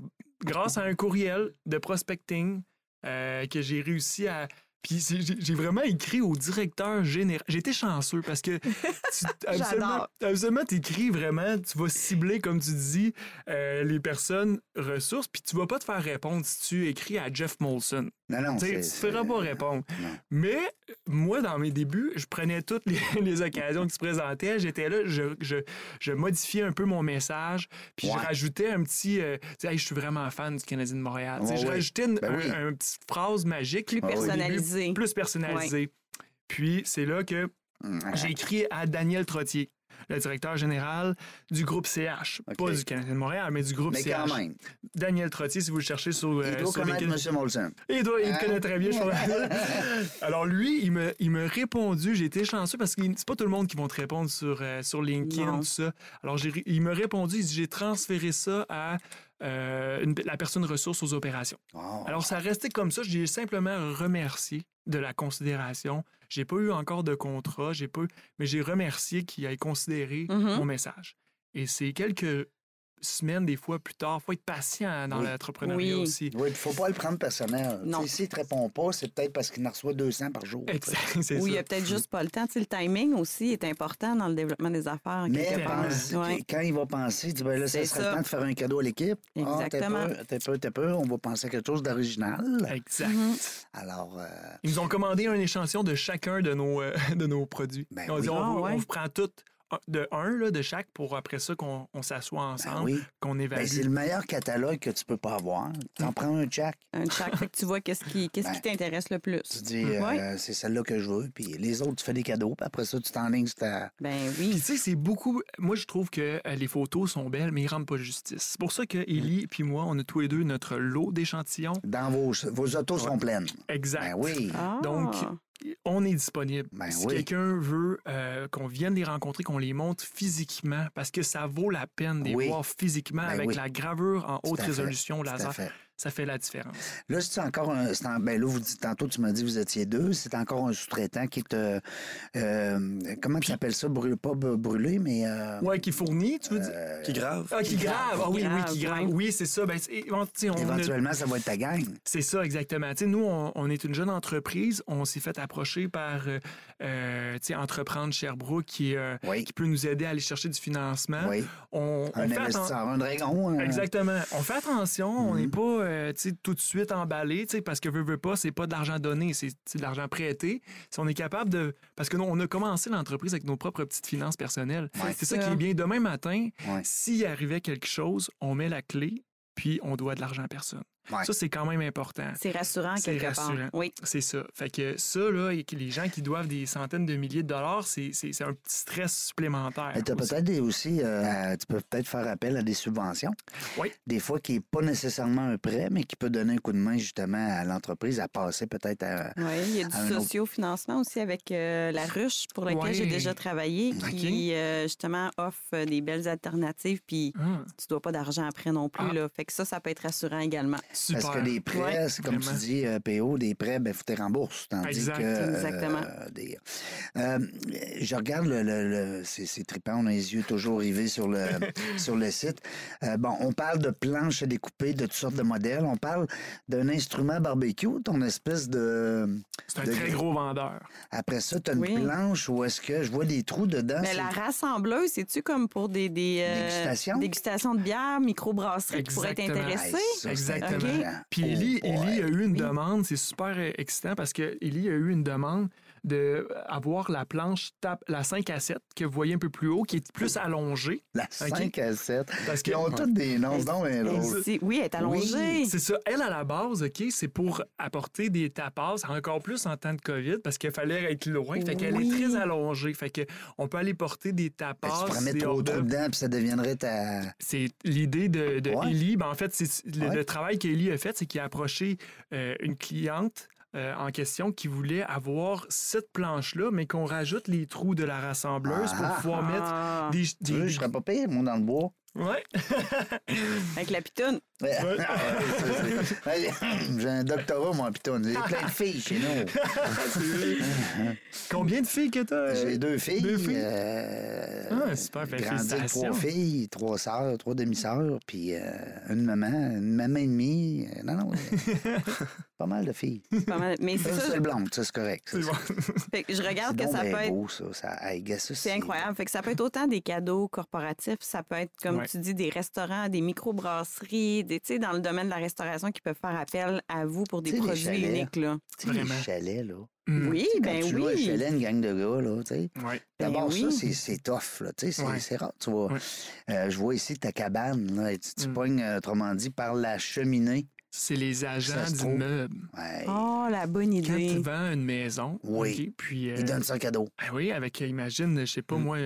grâce à un courriel de prospecting euh, que j'ai réussi à. Puis j'ai vraiment écrit au directeur général. Été chanceux parce que tu, absolument, absolument t'écris vraiment, tu vas cibler, comme tu dis, euh, les personnes ressources, puis tu vas pas te faire répondre si tu écris à Jeff Molson. Non, non. Tu sais, c'est- tu ne feras c'est- pas répondre. Non. Mais moi, dans mes débuts, je prenais toutes les, les occasions qui se présentaient. J'étais là, je, je, je modifiais un peu mon message, puis Ouais. je rajoutais un petit. euh, tu sais, Hey, je suis vraiment fan du Canadien de Montréal. Ouais, je ouais. rajoutais une, Ben un- oui. un petite phrase magique. Plus Ah oui. personnalisé. Plus personnalisée. Puis c'est là que Hum, j'ai écrit à Daniel Trottier, le directeur général du groupe CH. Pas du Canadien de Montréal, mais du groupe Mais CH. quand même. Daniel Trottier, si vous le cherchez sur, euh, Il doit sur connaître LinkedIn. M. Molson. Il, doit, il Hein? connaît très bien, je. Alors lui, il me, il répondu, j'ai été chanceux parce que c'est pas tout le monde qui va te répondre sur, euh, sur LinkedIn, Non. tout ça. Alors il me répondu, il dit, j'ai transféré ça à euh, une- la personne ressource aux opérations. Wow. Alors ça restait comme ça, j'ai simplement remercié de la considération. J'ai pas eu encore de contrat, j'ai pas eu- mais j'ai remercié qu'il ait considéré Mhm. mon message. Et c'est quelques semaines, des fois plus tard, faut être patient dans Oui. l'entrepreneuriat Oui. aussi. Oui, il faut pas le prendre personnel. Non. Tu S'il ne te répond pas, c'est peut-être parce qu'il en reçoit 200 par jour. Exact, c'est Oui, il y ça. a peut-être juste pas le temps. Tu sais, le timing aussi est important dans le développement des affaires. Mais pense- Ouais. quand il va penser, il dit, ben là, ça C'est serait ça. le temps de faire un cadeau à l'équipe. Exactement. Ah, t'es peu, t'es peu, t'es peu, on va penser à quelque chose d'original. Exact. Mhm. Alors, euh, Ils nous ont commandé un échantillon de chacun de nos, euh, de nos produits. Ben ont dit, on, Ah, vous, ouais. on vous prend tout un- de un là, de chaque pour après ça qu'on on s'assoit ben ensemble, oui. qu'on évalue. Ben, c'est le meilleur catalogue que tu peux pas avoir. Tu en prends un check. Un chaque. Fait que tu vois qu'est-ce qui, qu'est-ce qui Ben, t'intéresse le plus. Tu dis, Ouais. euh, c'est celle-là que je veux. Puis les autres, tu fais des cadeaux. Puis après ça, tu t'enlignes sur ta. Ben Puis oui. tu sais, c'est beaucoup. Moi, je trouve que euh, les photos sont belles, mais ils rendent pas justice. C'est pour ça que Ellie puis moi, on a tous les deux notre lot d'échantillons. Dans vos, vos autos sont pleines. Exact. Ben oui. Ah. Donc, on est disponible. Ben si oui. quelqu'un veut euh, qu'on vienne les rencontrer, qu'on les montre physiquement, parce que ça vaut la peine de les Oui. voir physiquement Ben avec oui. la gravure en haute résolution Tout à laser, fait. Ça fait la différence. Là, c'est encore un. en- ben là, vous dites, tantôt, tu m'as dit que vous étiez deux. C'est encore un sous-traitant qui te. euh, comment tu appelles ça? Brûle, pas brûlé, mais. euh, Ouais, qui fournit, tu veux dire? euh, Qui grave. Ah, qui grave. Ah oui, oui, qui grave. Oui, c'est ça. Ben, c'est- on- tu sais, on a- éventuellement, ça va être ta gang. C'est ça, exactement. Tu sais, nous, on, on est une jeune entreprise. On s'est fait approcher par euh, euh, tu sais, Entreprendre Sherbrooke qui, euh, Oui. qui peut nous aider à aller chercher du financement. Oui. On, on Un fait atten- investisseur, un dragon. un- Exactement. On fait attention, on Mhm. n'est pas euh, tout de suite emballé, parce que veut, veut pas, c'est pas de l'argent donné, c'est de l'argent prêté. Si on est capable de. Parce que nous, on a commencé l'entreprise avec nos propres petites finances personnelles. Ouais. c'est ça ça. qui est bien. Demain matin, Ouais. s'il arrivait quelque chose, on met la clé, puis on doit de l'argent à personne. Ouais. Ça, c'est quand même important. C'est rassurant C'est quelque rassurant. part. Oui. C'est ça. Fait que ça, là, et que les gens qui doivent des centaines de milliers de dollars, c'est c'est- c'est un petit stress supplémentaire. Mais tu as aussi. peut-être des- aussi, euh, tu peux peut-être faire appel à des subventions. Oui. Des fois, qui n'est pas nécessairement un prêt, mais qui peut donner un coup de main justement à l'entreprise à passer peut-être à. Oui, il y a du socio-financement aussi avec euh, la ruche pour laquelle j'ai déjà travaillé, qui euh, justement offre des belles alternatives, puis Ah. tu dois pas d'argent après non plus. Ah. Là. Fait que ça, ça peut être rassurant également. Super. Parce que les prêts, Ouais. c'est comme Vraiment. tu dis, euh, PO, des prêts, ben, faut que rembourses. Tandis Exact. que. euh, Exactement. des- euh, je regarde le. le, le- c'est, c'est trippant, on a les yeux toujours rivés sur le, sur le site. Euh, bon, on parle de planches à découper, de toutes sortes de modèles. On parle d'un instrument barbecue, ton espèce de. C'est un de- très gros vendeur. Après ça, tu as une Oui. planche où est-ce que je vois des trous dedans. Mais la rassembleuse, c'est-tu comme pour des, des euh, Dégustation? dégustations de bière, microbrasserie qui pourraient être Exactement. Puis Oh Élie, boy. Élie a eu une demande, c'est super euh, excitant parce que a eu une demande de avoir la planche tape, la 5 à 7 que vous voyez un peu plus haut, qui est plus allongée. La 5 à 7. Parce que Ils ont tous des noms, Elle- non, mais oui, elle est allongée. C'est ça. Elle, à la base, OK, c'est pour apporter des tapas, encore plus en temps de COVID, parce qu'il fallait être loin. Fait qu'elle Oui. est très allongée. Fait que on peut aller porter des Ben, tapas. tu pourrais mettre trop, trop dedans, puis ça deviendrait ta. C'est l'idée de, de Ouais. Ellie. Ben, en fait, c'est le, Ouais. le travail qu'Ellie a fait, c'est qu'il a approché euh, une cliente euh, en question qui voulait avoir cette planche-là, mais qu'on rajoute les trous de la rassembleuse Ah. pour pouvoir Ah, mettre des. Des- je serais pas pire, moi, dans le bois. Ouais. Avec la pitoune. Ouais. Ouais, J'ai un doctorat, moi, putain. J'ai plein de filles chez nous. Combien de filles que t'as? J'ai deux filles. deux filles? euh, Ah, super, grandi trois filles, trois sœurs, trois demi-sœurs, puis euh, une maman, une maman et demie. Euh, Non, non, pas mal de filles. Pas mal. Mais c'est ça, blonde, ça, c'est correct. C'est ça. bon. fait que je regarde que ça peut être beau, ça. ça hey, C'est incroyable. Fait que ça peut être autant des cadeaux corporatifs, ça peut être, comme Ouais. tu dis, des restaurants, des microbrasseries, des, tu sais, dans le domaine de la restauration qui peuvent faire appel à vous pour des produits chalets. uniques. Là. Tu sais, les Vraiment. chalets, là. Mm. Oui, ben tu loues un oui. chalet, une gang de gars, là, tu sais. Ben D'abord, oui. ça, c'est- c'est tough, là. Tu sais, c'est Ouais. c'est rare. Tu vois, Ouais. Euh, je vois ici ta cabane, là, et tu, tu Mm. pognes, euh, autrement dit, par la cheminée. C'est les agents se trouve. d'immeuble. Ouais. Oh, la bonne Quand tu idée. vends une maison, Oui. OK, puis euh, Ils donnent ça en cadeau. Ah oui, avec, euh, imagine, je sais pas Mm. moi,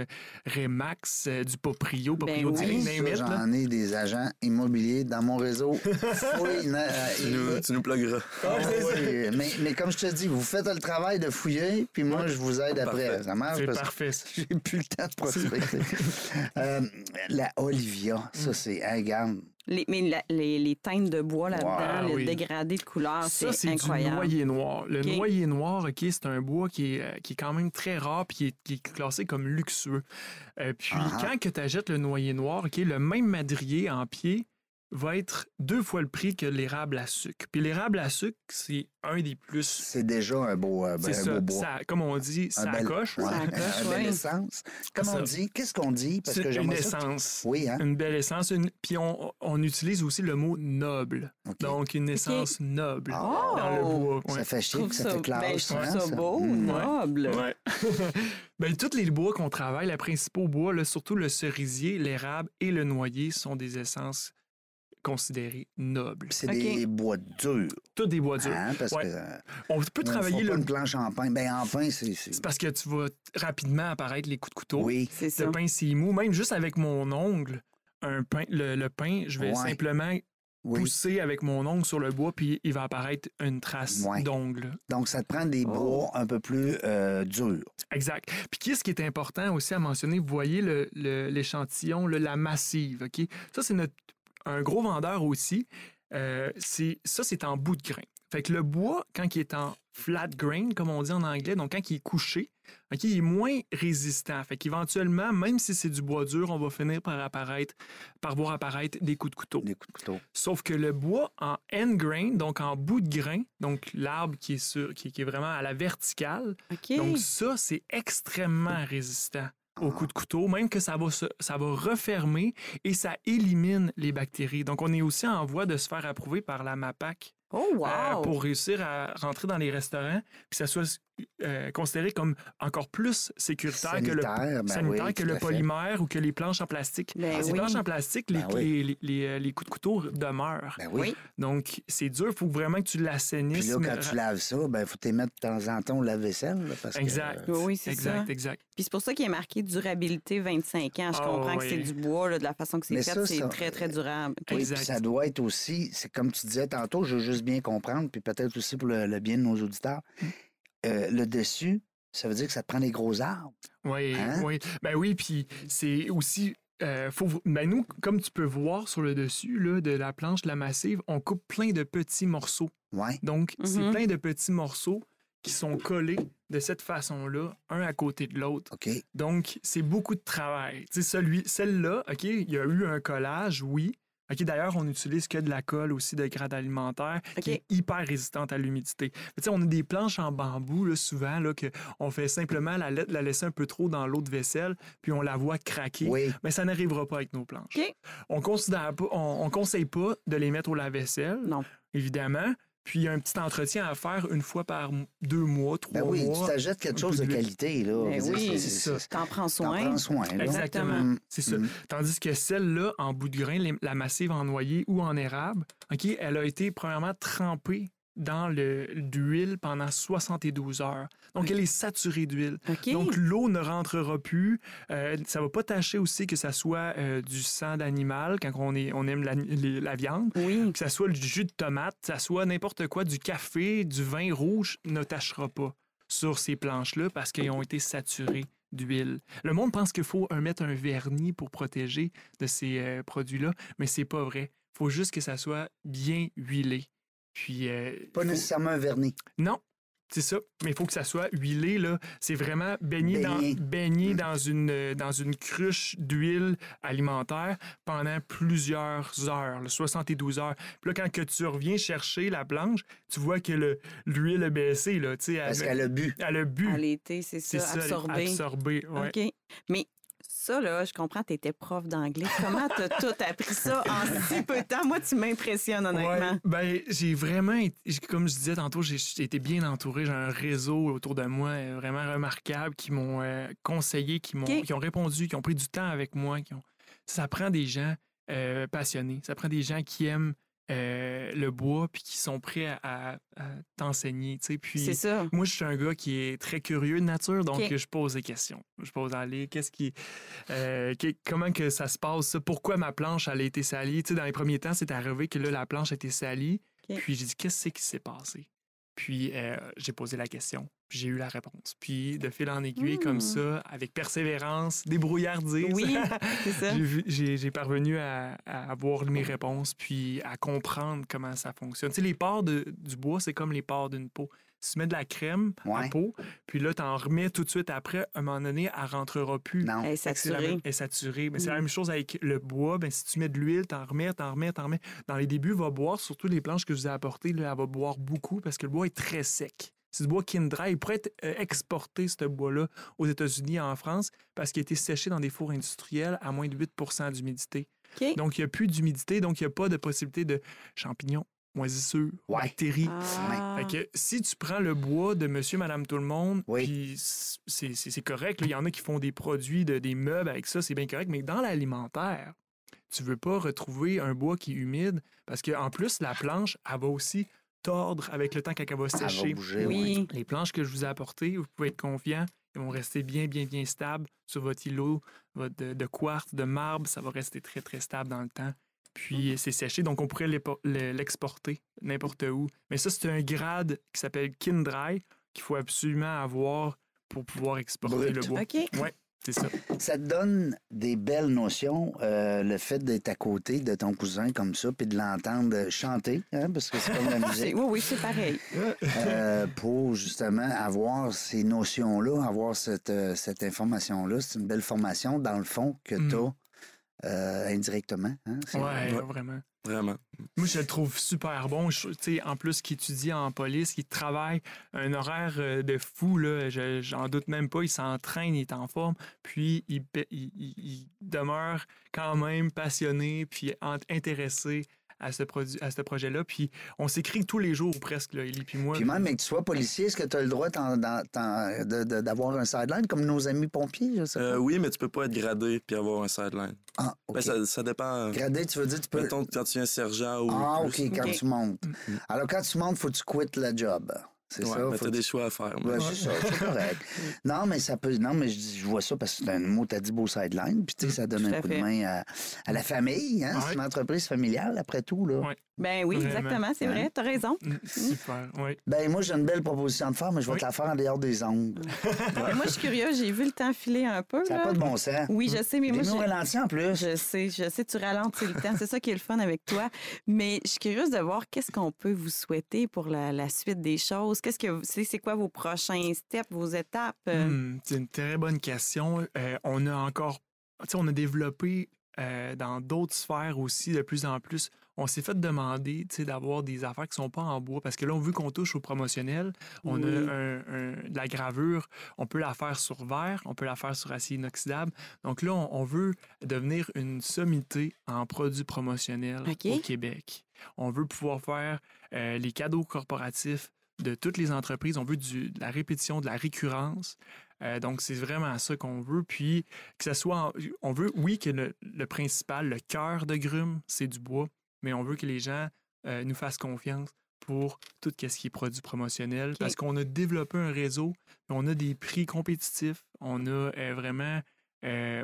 Remax, euh, du Poprio, Poprio Ben oui. Direct. J'en ai des agents immobiliers dans mon réseau. oui, na- euh, Tu nous, tu nous plugueras. Ah oui, mais, mais comme je te dis, vous faites le travail de fouiller, puis moi, je vous aide après. Parfait. Ça marche C'est parce que parfait. ça. j'ai plus le temps de prospecter. Euh, la Olivia, ça, c'est, hey, regarde, Les, mais la- les, les teintes de bois là-dedans, Wow, le oui. dégradé de couleur, Ça, c'est c'est du incroyable. noyer noir. Le OK. noyer noir, OK, c'est un bois qui est, euh, qui est quand même très rare puis qui est, qui est classé comme luxueux. Euh, puis Ah. quand que tu achètes le noyer noir, OK, le même madrier en pied va être deux fois le prix que l'érable à sucre. Puis l'érable à sucre, c'est un des plus... c'est déjà un beau, euh, C'est un ça, beau bois. ça- comme on dit, Un ça bel- coche. ouais, Ça accroche, un bel ouais. essence. Comment Ça. on dit? Qu'est-ce qu'on dit? Parce C'est que une ça. essence. Oui, hein? Une belle essence. une- Puis on, on utilise aussi le mot noble. Donc, une essence noble Ah. dans le bois. Ça ouais. fait Je chic, ça, ça, fait classe. ben, je trouve hein, ça beau, Mm. noble. Ouais. ben, tous les bois qu'on travaille, les principaux bois, là, surtout le cerisier, l'érable et le noyer, sont des essences considérées nobles. C'est des bois durs. Tous des bois durs. Hein, parce Ouais. que euh, On peut travailler fera pas le. une planche en pain. Ben en pain, c'est. c'est- parce que tu vas rapidement apparaître les coups de couteau. Oui. C'est ça. Le pain, c'est mou. Même juste avec mon ongle, un pain, le, le pain, je vais Ouais. simplement Oui. pousser avec mon ongle sur le bois, puis il va apparaître une trace Ouais. d'ongle. Donc, ça te prend des Oh. bois un peu plus euh, durs. Exact. Puis qu'est-ce qui est important aussi à mentionner, vous voyez le- le- l'échantillon, le, la massive, OK? Ça, c'est notre un gros vendeur aussi. Euh, c'est ça, c'est en bout de grain. Fait que le bois, quand il est en flat grain, comme on dit en anglais, donc quand il est couché, ok, il est moins résistant. Fait qu'éventuellement, même si c'est du bois dur, on va finir par apparaître, par voir apparaître des coups de couteau. Des coups de couteau. Sauf que le bois en end grain, donc en bout de grain, donc l'arbre qui est sur, qui, qui est vraiment à la verticale, OK. donc ça, c'est extrêmement résistant au coup de couteau, même que ça va, ça va refermer et ça élimine les bactéries. Donc on est aussi en voie de se faire approuver par la MAPAC oh, wow! euh, pour réussir à rentrer dans les restaurants, puis que ça soit euh, considéré comme encore plus sécuritaire que le, Sanitaire, ben sanitaire oui, que le polymère ou que les planches en plastique. Ben les oui. planches en plastique, les, Ben oui. les, les- les, euh, les coups de couteau demeurent. Ben. Donc c'est dur, il faut vraiment que tu l'assainisses. Puis là, mais- quand tu laves ça, ben faut t'y mettre de temps en temps au lave-vaisselle. que, Exact. euh, Oui, c'est ça. Exact, exact. Puis c'est pour ça qu'il est marqué durabilité 25 ans. Je Ah, comprends que c'est du bois, là, de la façon que c'est fait, c'est très, très durable. Exact. puis ça doit être aussi, c'est comme tu disais tantôt, je veux juste bien comprendre, puis peut-être aussi pour le, le bien de nos auditeurs. Mm. Euh, le dessus, ça veut dire que ça te prend des gros arbres. Oui, Hein? oui. Ben oui, puis c'est aussi euh, faut, ben nous, comme tu peux voir sur le dessus là, de la planche de la massive, on coupe plein de petits morceaux. Ouais. Donc, c'est Mhm. plein de petits morceaux qui sont collés de cette façon-là, un à côté de l'autre. OK. Donc, c'est beaucoup de travail. Tu sais, celui, celle-là, OK, il y a eu un collage, oui. OK, d'ailleurs, on utilise que de la colle aussi de grade alimentaire qui est hyper résistante à l'humidité. Mais Tu sais, on a des planches en bambou, là, souvent, là, que on fait simplement la, la- la laisser un peu trop dans l'eau de vaisselle, puis on la voit craquer. Oui. Mais ça n'arrivera pas avec nos planches. OK. On considère pas, on, on conseille pas de les mettre au lave-vaisselle, Non. évidemment. Puis il y a un petit entretien à faire une fois par deux mois, trois Ben oui, tu mois. t'achètes quelque chose de qualité, là. Ben oui, c'est ça. T'en prends T'en soin. prends soin, là. Exactement. Mm, C'est ça. mm. Tandis que celle-là, en bout de grain, la massive en noyer ou en érable, OK, elle a été premièrement trempée dans le- d'huile pendant 72 heures. Donc, elle est saturée d'huile. Donc, l'eau ne rentrera plus. Euh, ça va pas tâcher aussi que ça soit euh, du sang d'animal quand on, est, on aime la, les- la viande. oui. Que ça soit du jus de tomate, que ça soit n'importe quoi, du café, du vin rouge, ne tâchera pas sur ces planches-là parce qu'ils ont été saturés d'huile. Le monde pense qu'il faut mettre un vernis pour protéger de ces euh, produits-là, mais c'est pas vrai. Il faut juste que ça soit bien huilé. Puis, euh, Pas faut- nécessairement un vernis. non, c'est ça. Mais il faut que ça soit huilé. Là. C'est vraiment baigné, Baigné. Dans, baigné Mm. dans, une, euh, dans une cruche d'huile alimentaire pendant plusieurs heures, là, 72 heures. Puis là, quand que tu reviens chercher la planche, tu vois que le- l'huile a baissé. Là, tu sais, Parce elle, qu'elle a bu. elle a bu. À l'été, c'est C'est ça, ça, absorbé. absorbé, ouais. OK. Mais ça, là, je comprends, tu étais prof d'anglais. Comment t'as tout appris ça en si peu de temps? Moi, tu m'impressionnes, honnêtement. Ouais, ben, j'ai vraiment, été- comme je disais tantôt, j'ai été bien entouré. J'ai un réseau autour de moi euh, vraiment remarquable qui m'ont euh, conseillé, qui, m'ont, qui ont répondu, qui ont pris du temps avec moi. Qui ont... Ça prend des gens euh, passionnés. Ça prend des gens qui aiment euh, le bois puis qui sont prêts à, à- à t'enseigner. tu sais. Puis, C'est ça. moi, je suis un gars qui est très curieux de nature, donc je pose des questions. Je pose aller, qu'est-ce qui, euh, comment que ça se passe, ça? pourquoi ma planche elle a été salie? Tu sais, dans les premiers temps, c'est arrivé que là, la planche a été salie. Puis j'ai dit, qu'est-ce qui s'est passé? Puis euh, j'ai posé la question, puis j'ai eu la réponse. Puis de fil en aiguille, comme ça, avec persévérance, débrouillardise, Oui, c'est ça. j'ai parvenu à, à avoir mes réponses, puis à comprendre comment ça fonctionne. Tu sais, les pores de- du bois, c'est comme les pores d'une peau. Tu mets de la crème à Ouais. peau, puis là, tu en remets tout de suite après, à un moment donné, elle rentrera plus. Non. Elle est saturée. même- Elle est saturée. Mais c'est la Mm. même chose avec le bois. Ben, si tu mets de l'huile, t'en remets, t'en remets, t'en remets. Dans les débuts, va boire, surtout les planches que je vous ai apportées, là, elle va boire beaucoup parce que le bois est très sec. C'est du bois Kindra. Il pourrait être euh, exporté, ce bois-là, aux États-Unis et en France parce qu'il a été séché dans des fours industriels à moins de 8% d'humidité. Donc, il n'y a plus d'humidité, donc il n'y a pas de possibilité de champignons, moisissures, Ouais. bactéries. Ah. Fait que si tu prends le bois de monsieur, madame, tout le monde, Oui. puis c'est- correct. Il y en a qui font des produits, de, des meubles avec ça, c'est bien correct. Mais dans l'alimentaire, tu veux pas retrouver un bois qui est humide parce qu'en plus, la planche, elle va aussi tordre avec le temps quand elle va Elle va sécher. bouger. Oui. Les planches que je vous ai apportées, vous pouvez être confiant, ils vont rester bien, bien, bien stables sur votre îlot votre- de, de quartz, de marbre. Ça va rester très, très stable dans le temps. Puis c'est séché, donc on pourrait l'exporter n'importe où. Mais ça, c'est un grade qui s'appelle Kin Dry qu'il faut absolument avoir pour pouvoir exporter Brut. le bois. OK. Ouais, c'est ça. Ça te donne des belles notions, euh, le fait d'être à côté de ton cousin comme ça, puis de l'entendre chanter, hein, parce que c'est comme la musique, Oui, oui, c'est pareil. euh, pour justement avoir ces notions-là, avoir cette, euh, cette information-là. C'est une belle formation, dans le fond, que Mm. tu as indirectement. hein. Ouais, Ouais. vraiment. Vraiment. Moi, je le trouve super bon. Je- tu sais, en plus, qui étudie en police, qui travaille un horaire euh, de fou, là, je- j'en doute même pas. Il s'entraîne, il est en forme, puis il, il- il- il demeure quand même passionné, puis intéressé à ce, à ce projet-là. Puis on s'écrit tous les jours presque, là, Élie puis moi. Puis même, mais que tu sois policier, est-ce que tu as le droit t'en- d'en- t'en- de- de- d'avoir un sideline comme nos amis pompiers? Je sais pas? Euh, oui, mais tu peux pas être gradé puis avoir un sideline. Ah, OK. Ben, ça, ça dépend. Gradé, tu veux dire, tu peux... Mettons quand tu es un sergent ou Ah, OK, plus. quand tu montes. Mm. Alors, quand tu montes, faut que tu quittes le job. C'est Ouais, ça. mais faut t'as des choix à faire. Ouais, c'est ça, c'est correct. Non, mais ça peut. Non, mais je, dis- je vois ça parce que c'est un mot, t'as dit beau sideline. Puis, tu sais, ça donne Tout un coup de main à, à la famille. Hein? C'est une entreprise familiale, après tout. Là. Ouais. Ben oui, Vraiment. exactement, c'est vrai, t'as raison. Mm, Super, oui. Ben, moi, j'ai une belle proposition de faire, mais je vais Oui. te la faire en dehors des ongles. Moi, je suis curieuse, j'ai vu le temps filer un peu. Ça n'a pas de bon sens. Oui, je sais, mais moi, T'es mis au j'ai- ralenti en plus. Je sais, je sais, tu ralentis le temps. C'est ça qui est le fun avec toi. Mais je suis curieuse de voir qu'est-ce qu'on peut vous souhaiter pour la, la suite des choses. Qu'est-ce que vous- c'est, quoi vos prochains steps, vos étapes? euh? Hmm, c'est une très bonne question. Euh, on a encore, on a développé euh, dans d'autres sphères aussi de plus en plus. On s'est fait demander, d'avoir des affaires qui sont pas en bois parce que là, on veut qu'on touche au promotionnel. On Oui. a un- un- de la gravure, on peut la faire sur verre, on peut la faire sur acier inoxydable. Donc là, on, on veut devenir une sommité en produits promotionnels au Québec. On veut pouvoir faire euh, les cadeaux corporatifs de toutes les entreprises. On veut du- de la répétition, de la récurrence. Euh, donc, c'est vraiment ça qu'on veut. Puis, que ce soit. en- on veut, oui, que le, le principal, le cœur de Grume, c'est du bois, mais on veut que les gens euh, nous fassent confiance pour tout ce qui est produit promotionnel parce qu'on a développé un réseau, on a des prix compétitifs, on a euh, vraiment.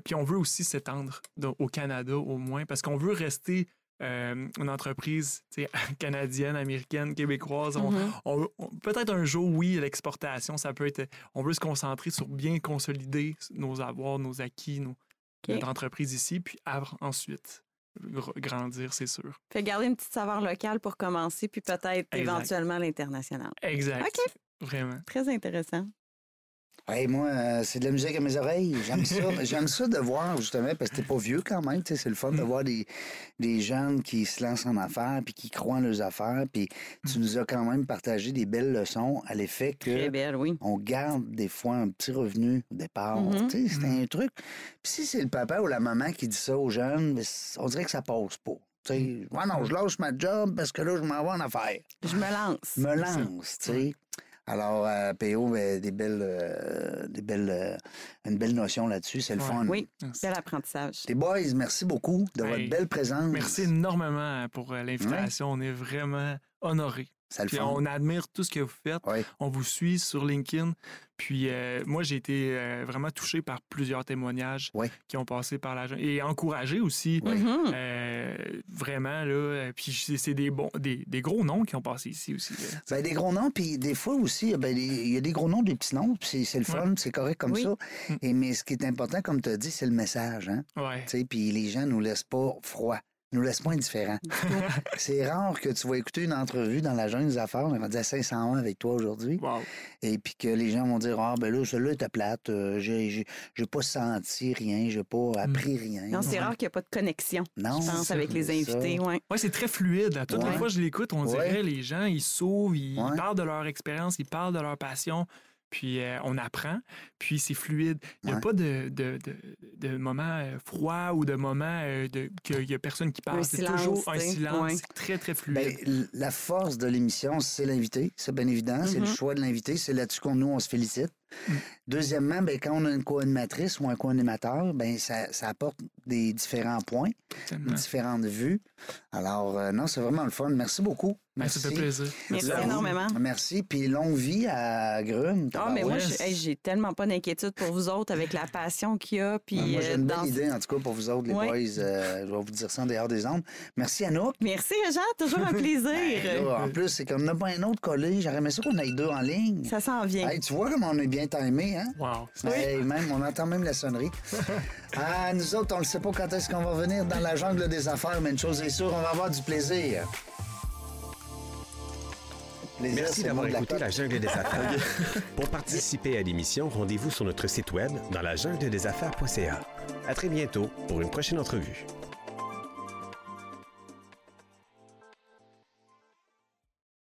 puis, on veut aussi s'étendre au Canada au moins parce qu'on veut rester. Euh, une entreprise canadienne, américaine, québécoise. On- Mhm. on- on- peut-être un jour, oui, l'exportation, ça peut être. On veut se concentrer sur bien consolider nos avoirs, nos acquis, nos, notre entreprise ici, puis ensuite gr- grandir, c'est sûr. Fait garder une petite saveur locale pour commencer, puis peut-être éventuellement l'international. Exact. OK. Vraiment. Très intéressant. Hey, moi, euh, c'est de la musique à mes oreilles. J'aime ça. J'aime ça de voir, justement, parce que t'es pas vieux quand même. C'est le fun de Mm. voir des, des jeunes qui se lancent en affaires puis qui croient en leurs affaires. Puis tu nous as quand même partagé des belles leçons à l'effet que Très belle, oui. on garde des fois un petit revenu au départ. Mhm. Sais, C'est un truc. Puis si c'est le papa ou la maman qui dit ça aux jeunes, on dirait que ça passe pas. Ouais, non, je lâche ma job parce que là, je m'en vais en affaires. Je me lance. Me lance, tu sais. Alors, euh, PO, ben, des belles, euh, des belles, euh, une belle notion là-dessus. C'est le Ouais. fun. Oui, Merci. bel apprentissage. Les boys, merci beaucoup de votre belle présence. Merci énormément pour euh, l'invitation. On est vraiment honorés. Puis on admire tout ce que vous faites. Oui. On vous suit sur LinkedIn. Puis euh, moi, j'ai été euh, vraiment touché par plusieurs témoignages Oui. qui ont passé par la et encouragé aussi. Mhm. Euh, vraiment, là. Puis c'est des, bons, des, des gros noms qui ont passé ici aussi. Ben, des gros noms, puis des fois aussi, ben, des- il y a des gros noms, des petits noms, puis c'est- le fun, c'est correct comme Oui. ça. Mm. Et, mais ce qui est important, comme tu as dit, c'est le message. Hein? Ouais. Puis les gens nous laissent pas froid, nous laissent pas indifférents. c'est rare que tu vas écouter une entrevue dans la jungle des affaires, on est rendu à 501 avec toi aujourd'hui, Wow. et puis que les gens vont dire Ah, ben là, celui-là était plate, euh, j'ai- pas senti rien, j'ai pas appris rien. Non, c'est rare qu'il n'y a pas de connexion, Non, je pense, avec les invités. Ouais. Ouais, c'est très fluide. là. Toutes Ouais. les fois que je l'écoute, on dirait les gens, ils s'ouvrent, ils Ouais. parlent de leur expérience, ils parlent de leur passion, puis euh, on apprend, puis c'est fluide. Il n'y a Ouais. pas de, de, de, de moments euh, froids ou de moments euh, de, qu'il n'y a personne qui parle. Un C'est silence, toujours un silence. Ouais. C'est très, très fluide. Ben, l- la force de l'émission, c'est l'invité, c'est bien évident, c'est le Mhm. choix de l'invité, c'est là-dessus qu'on nous on se félicite. Deuxièmement, ben, quand on a une co-animatrice ou un co-animateur, ben, ça, ça apporte des différents points, Tellement. différentes vues. Alors, euh, non, c'est vraiment le fun. Merci beaucoup. Ben, Merci. ça fait plaisir. Merci énormément. Merci. Puis longue vie à Grum. Ah, mais moi, hey, j'ai tellement pas d'inquiétude pour vous autres avec la passion qu'il y a. Puis, Ah, moi, j'ai euh, une dans- belle idée, en tout cas, pour vous autres, les boys. Euh, je vais vous dire ça en dehors des ondes. Merci, Anouk. Merci, Jean, toujours un plaisir. Ben, là, en plus, c'est qu'on n'a pas un autre collé. J'aurais aimé ça qu'on ait deux en ligne. Ça s'en vient. Hey, tu vois comment on est bien timé, hein? Wow. Hey, même, on entend même la sonnerie. ah, nous autres, on ne sait pas quand est-ce qu'on va venir dans la jungle des affaires, mais une chose est sûre, on va avoir du plaisir. Plaisir, Merci d'avoir la écouté cote. La Jungle des Affaires. Pour participer à l'émission, rendez-vous sur notre site web dans la jungle des affaires.ca. À très bientôt pour une prochaine entrevue.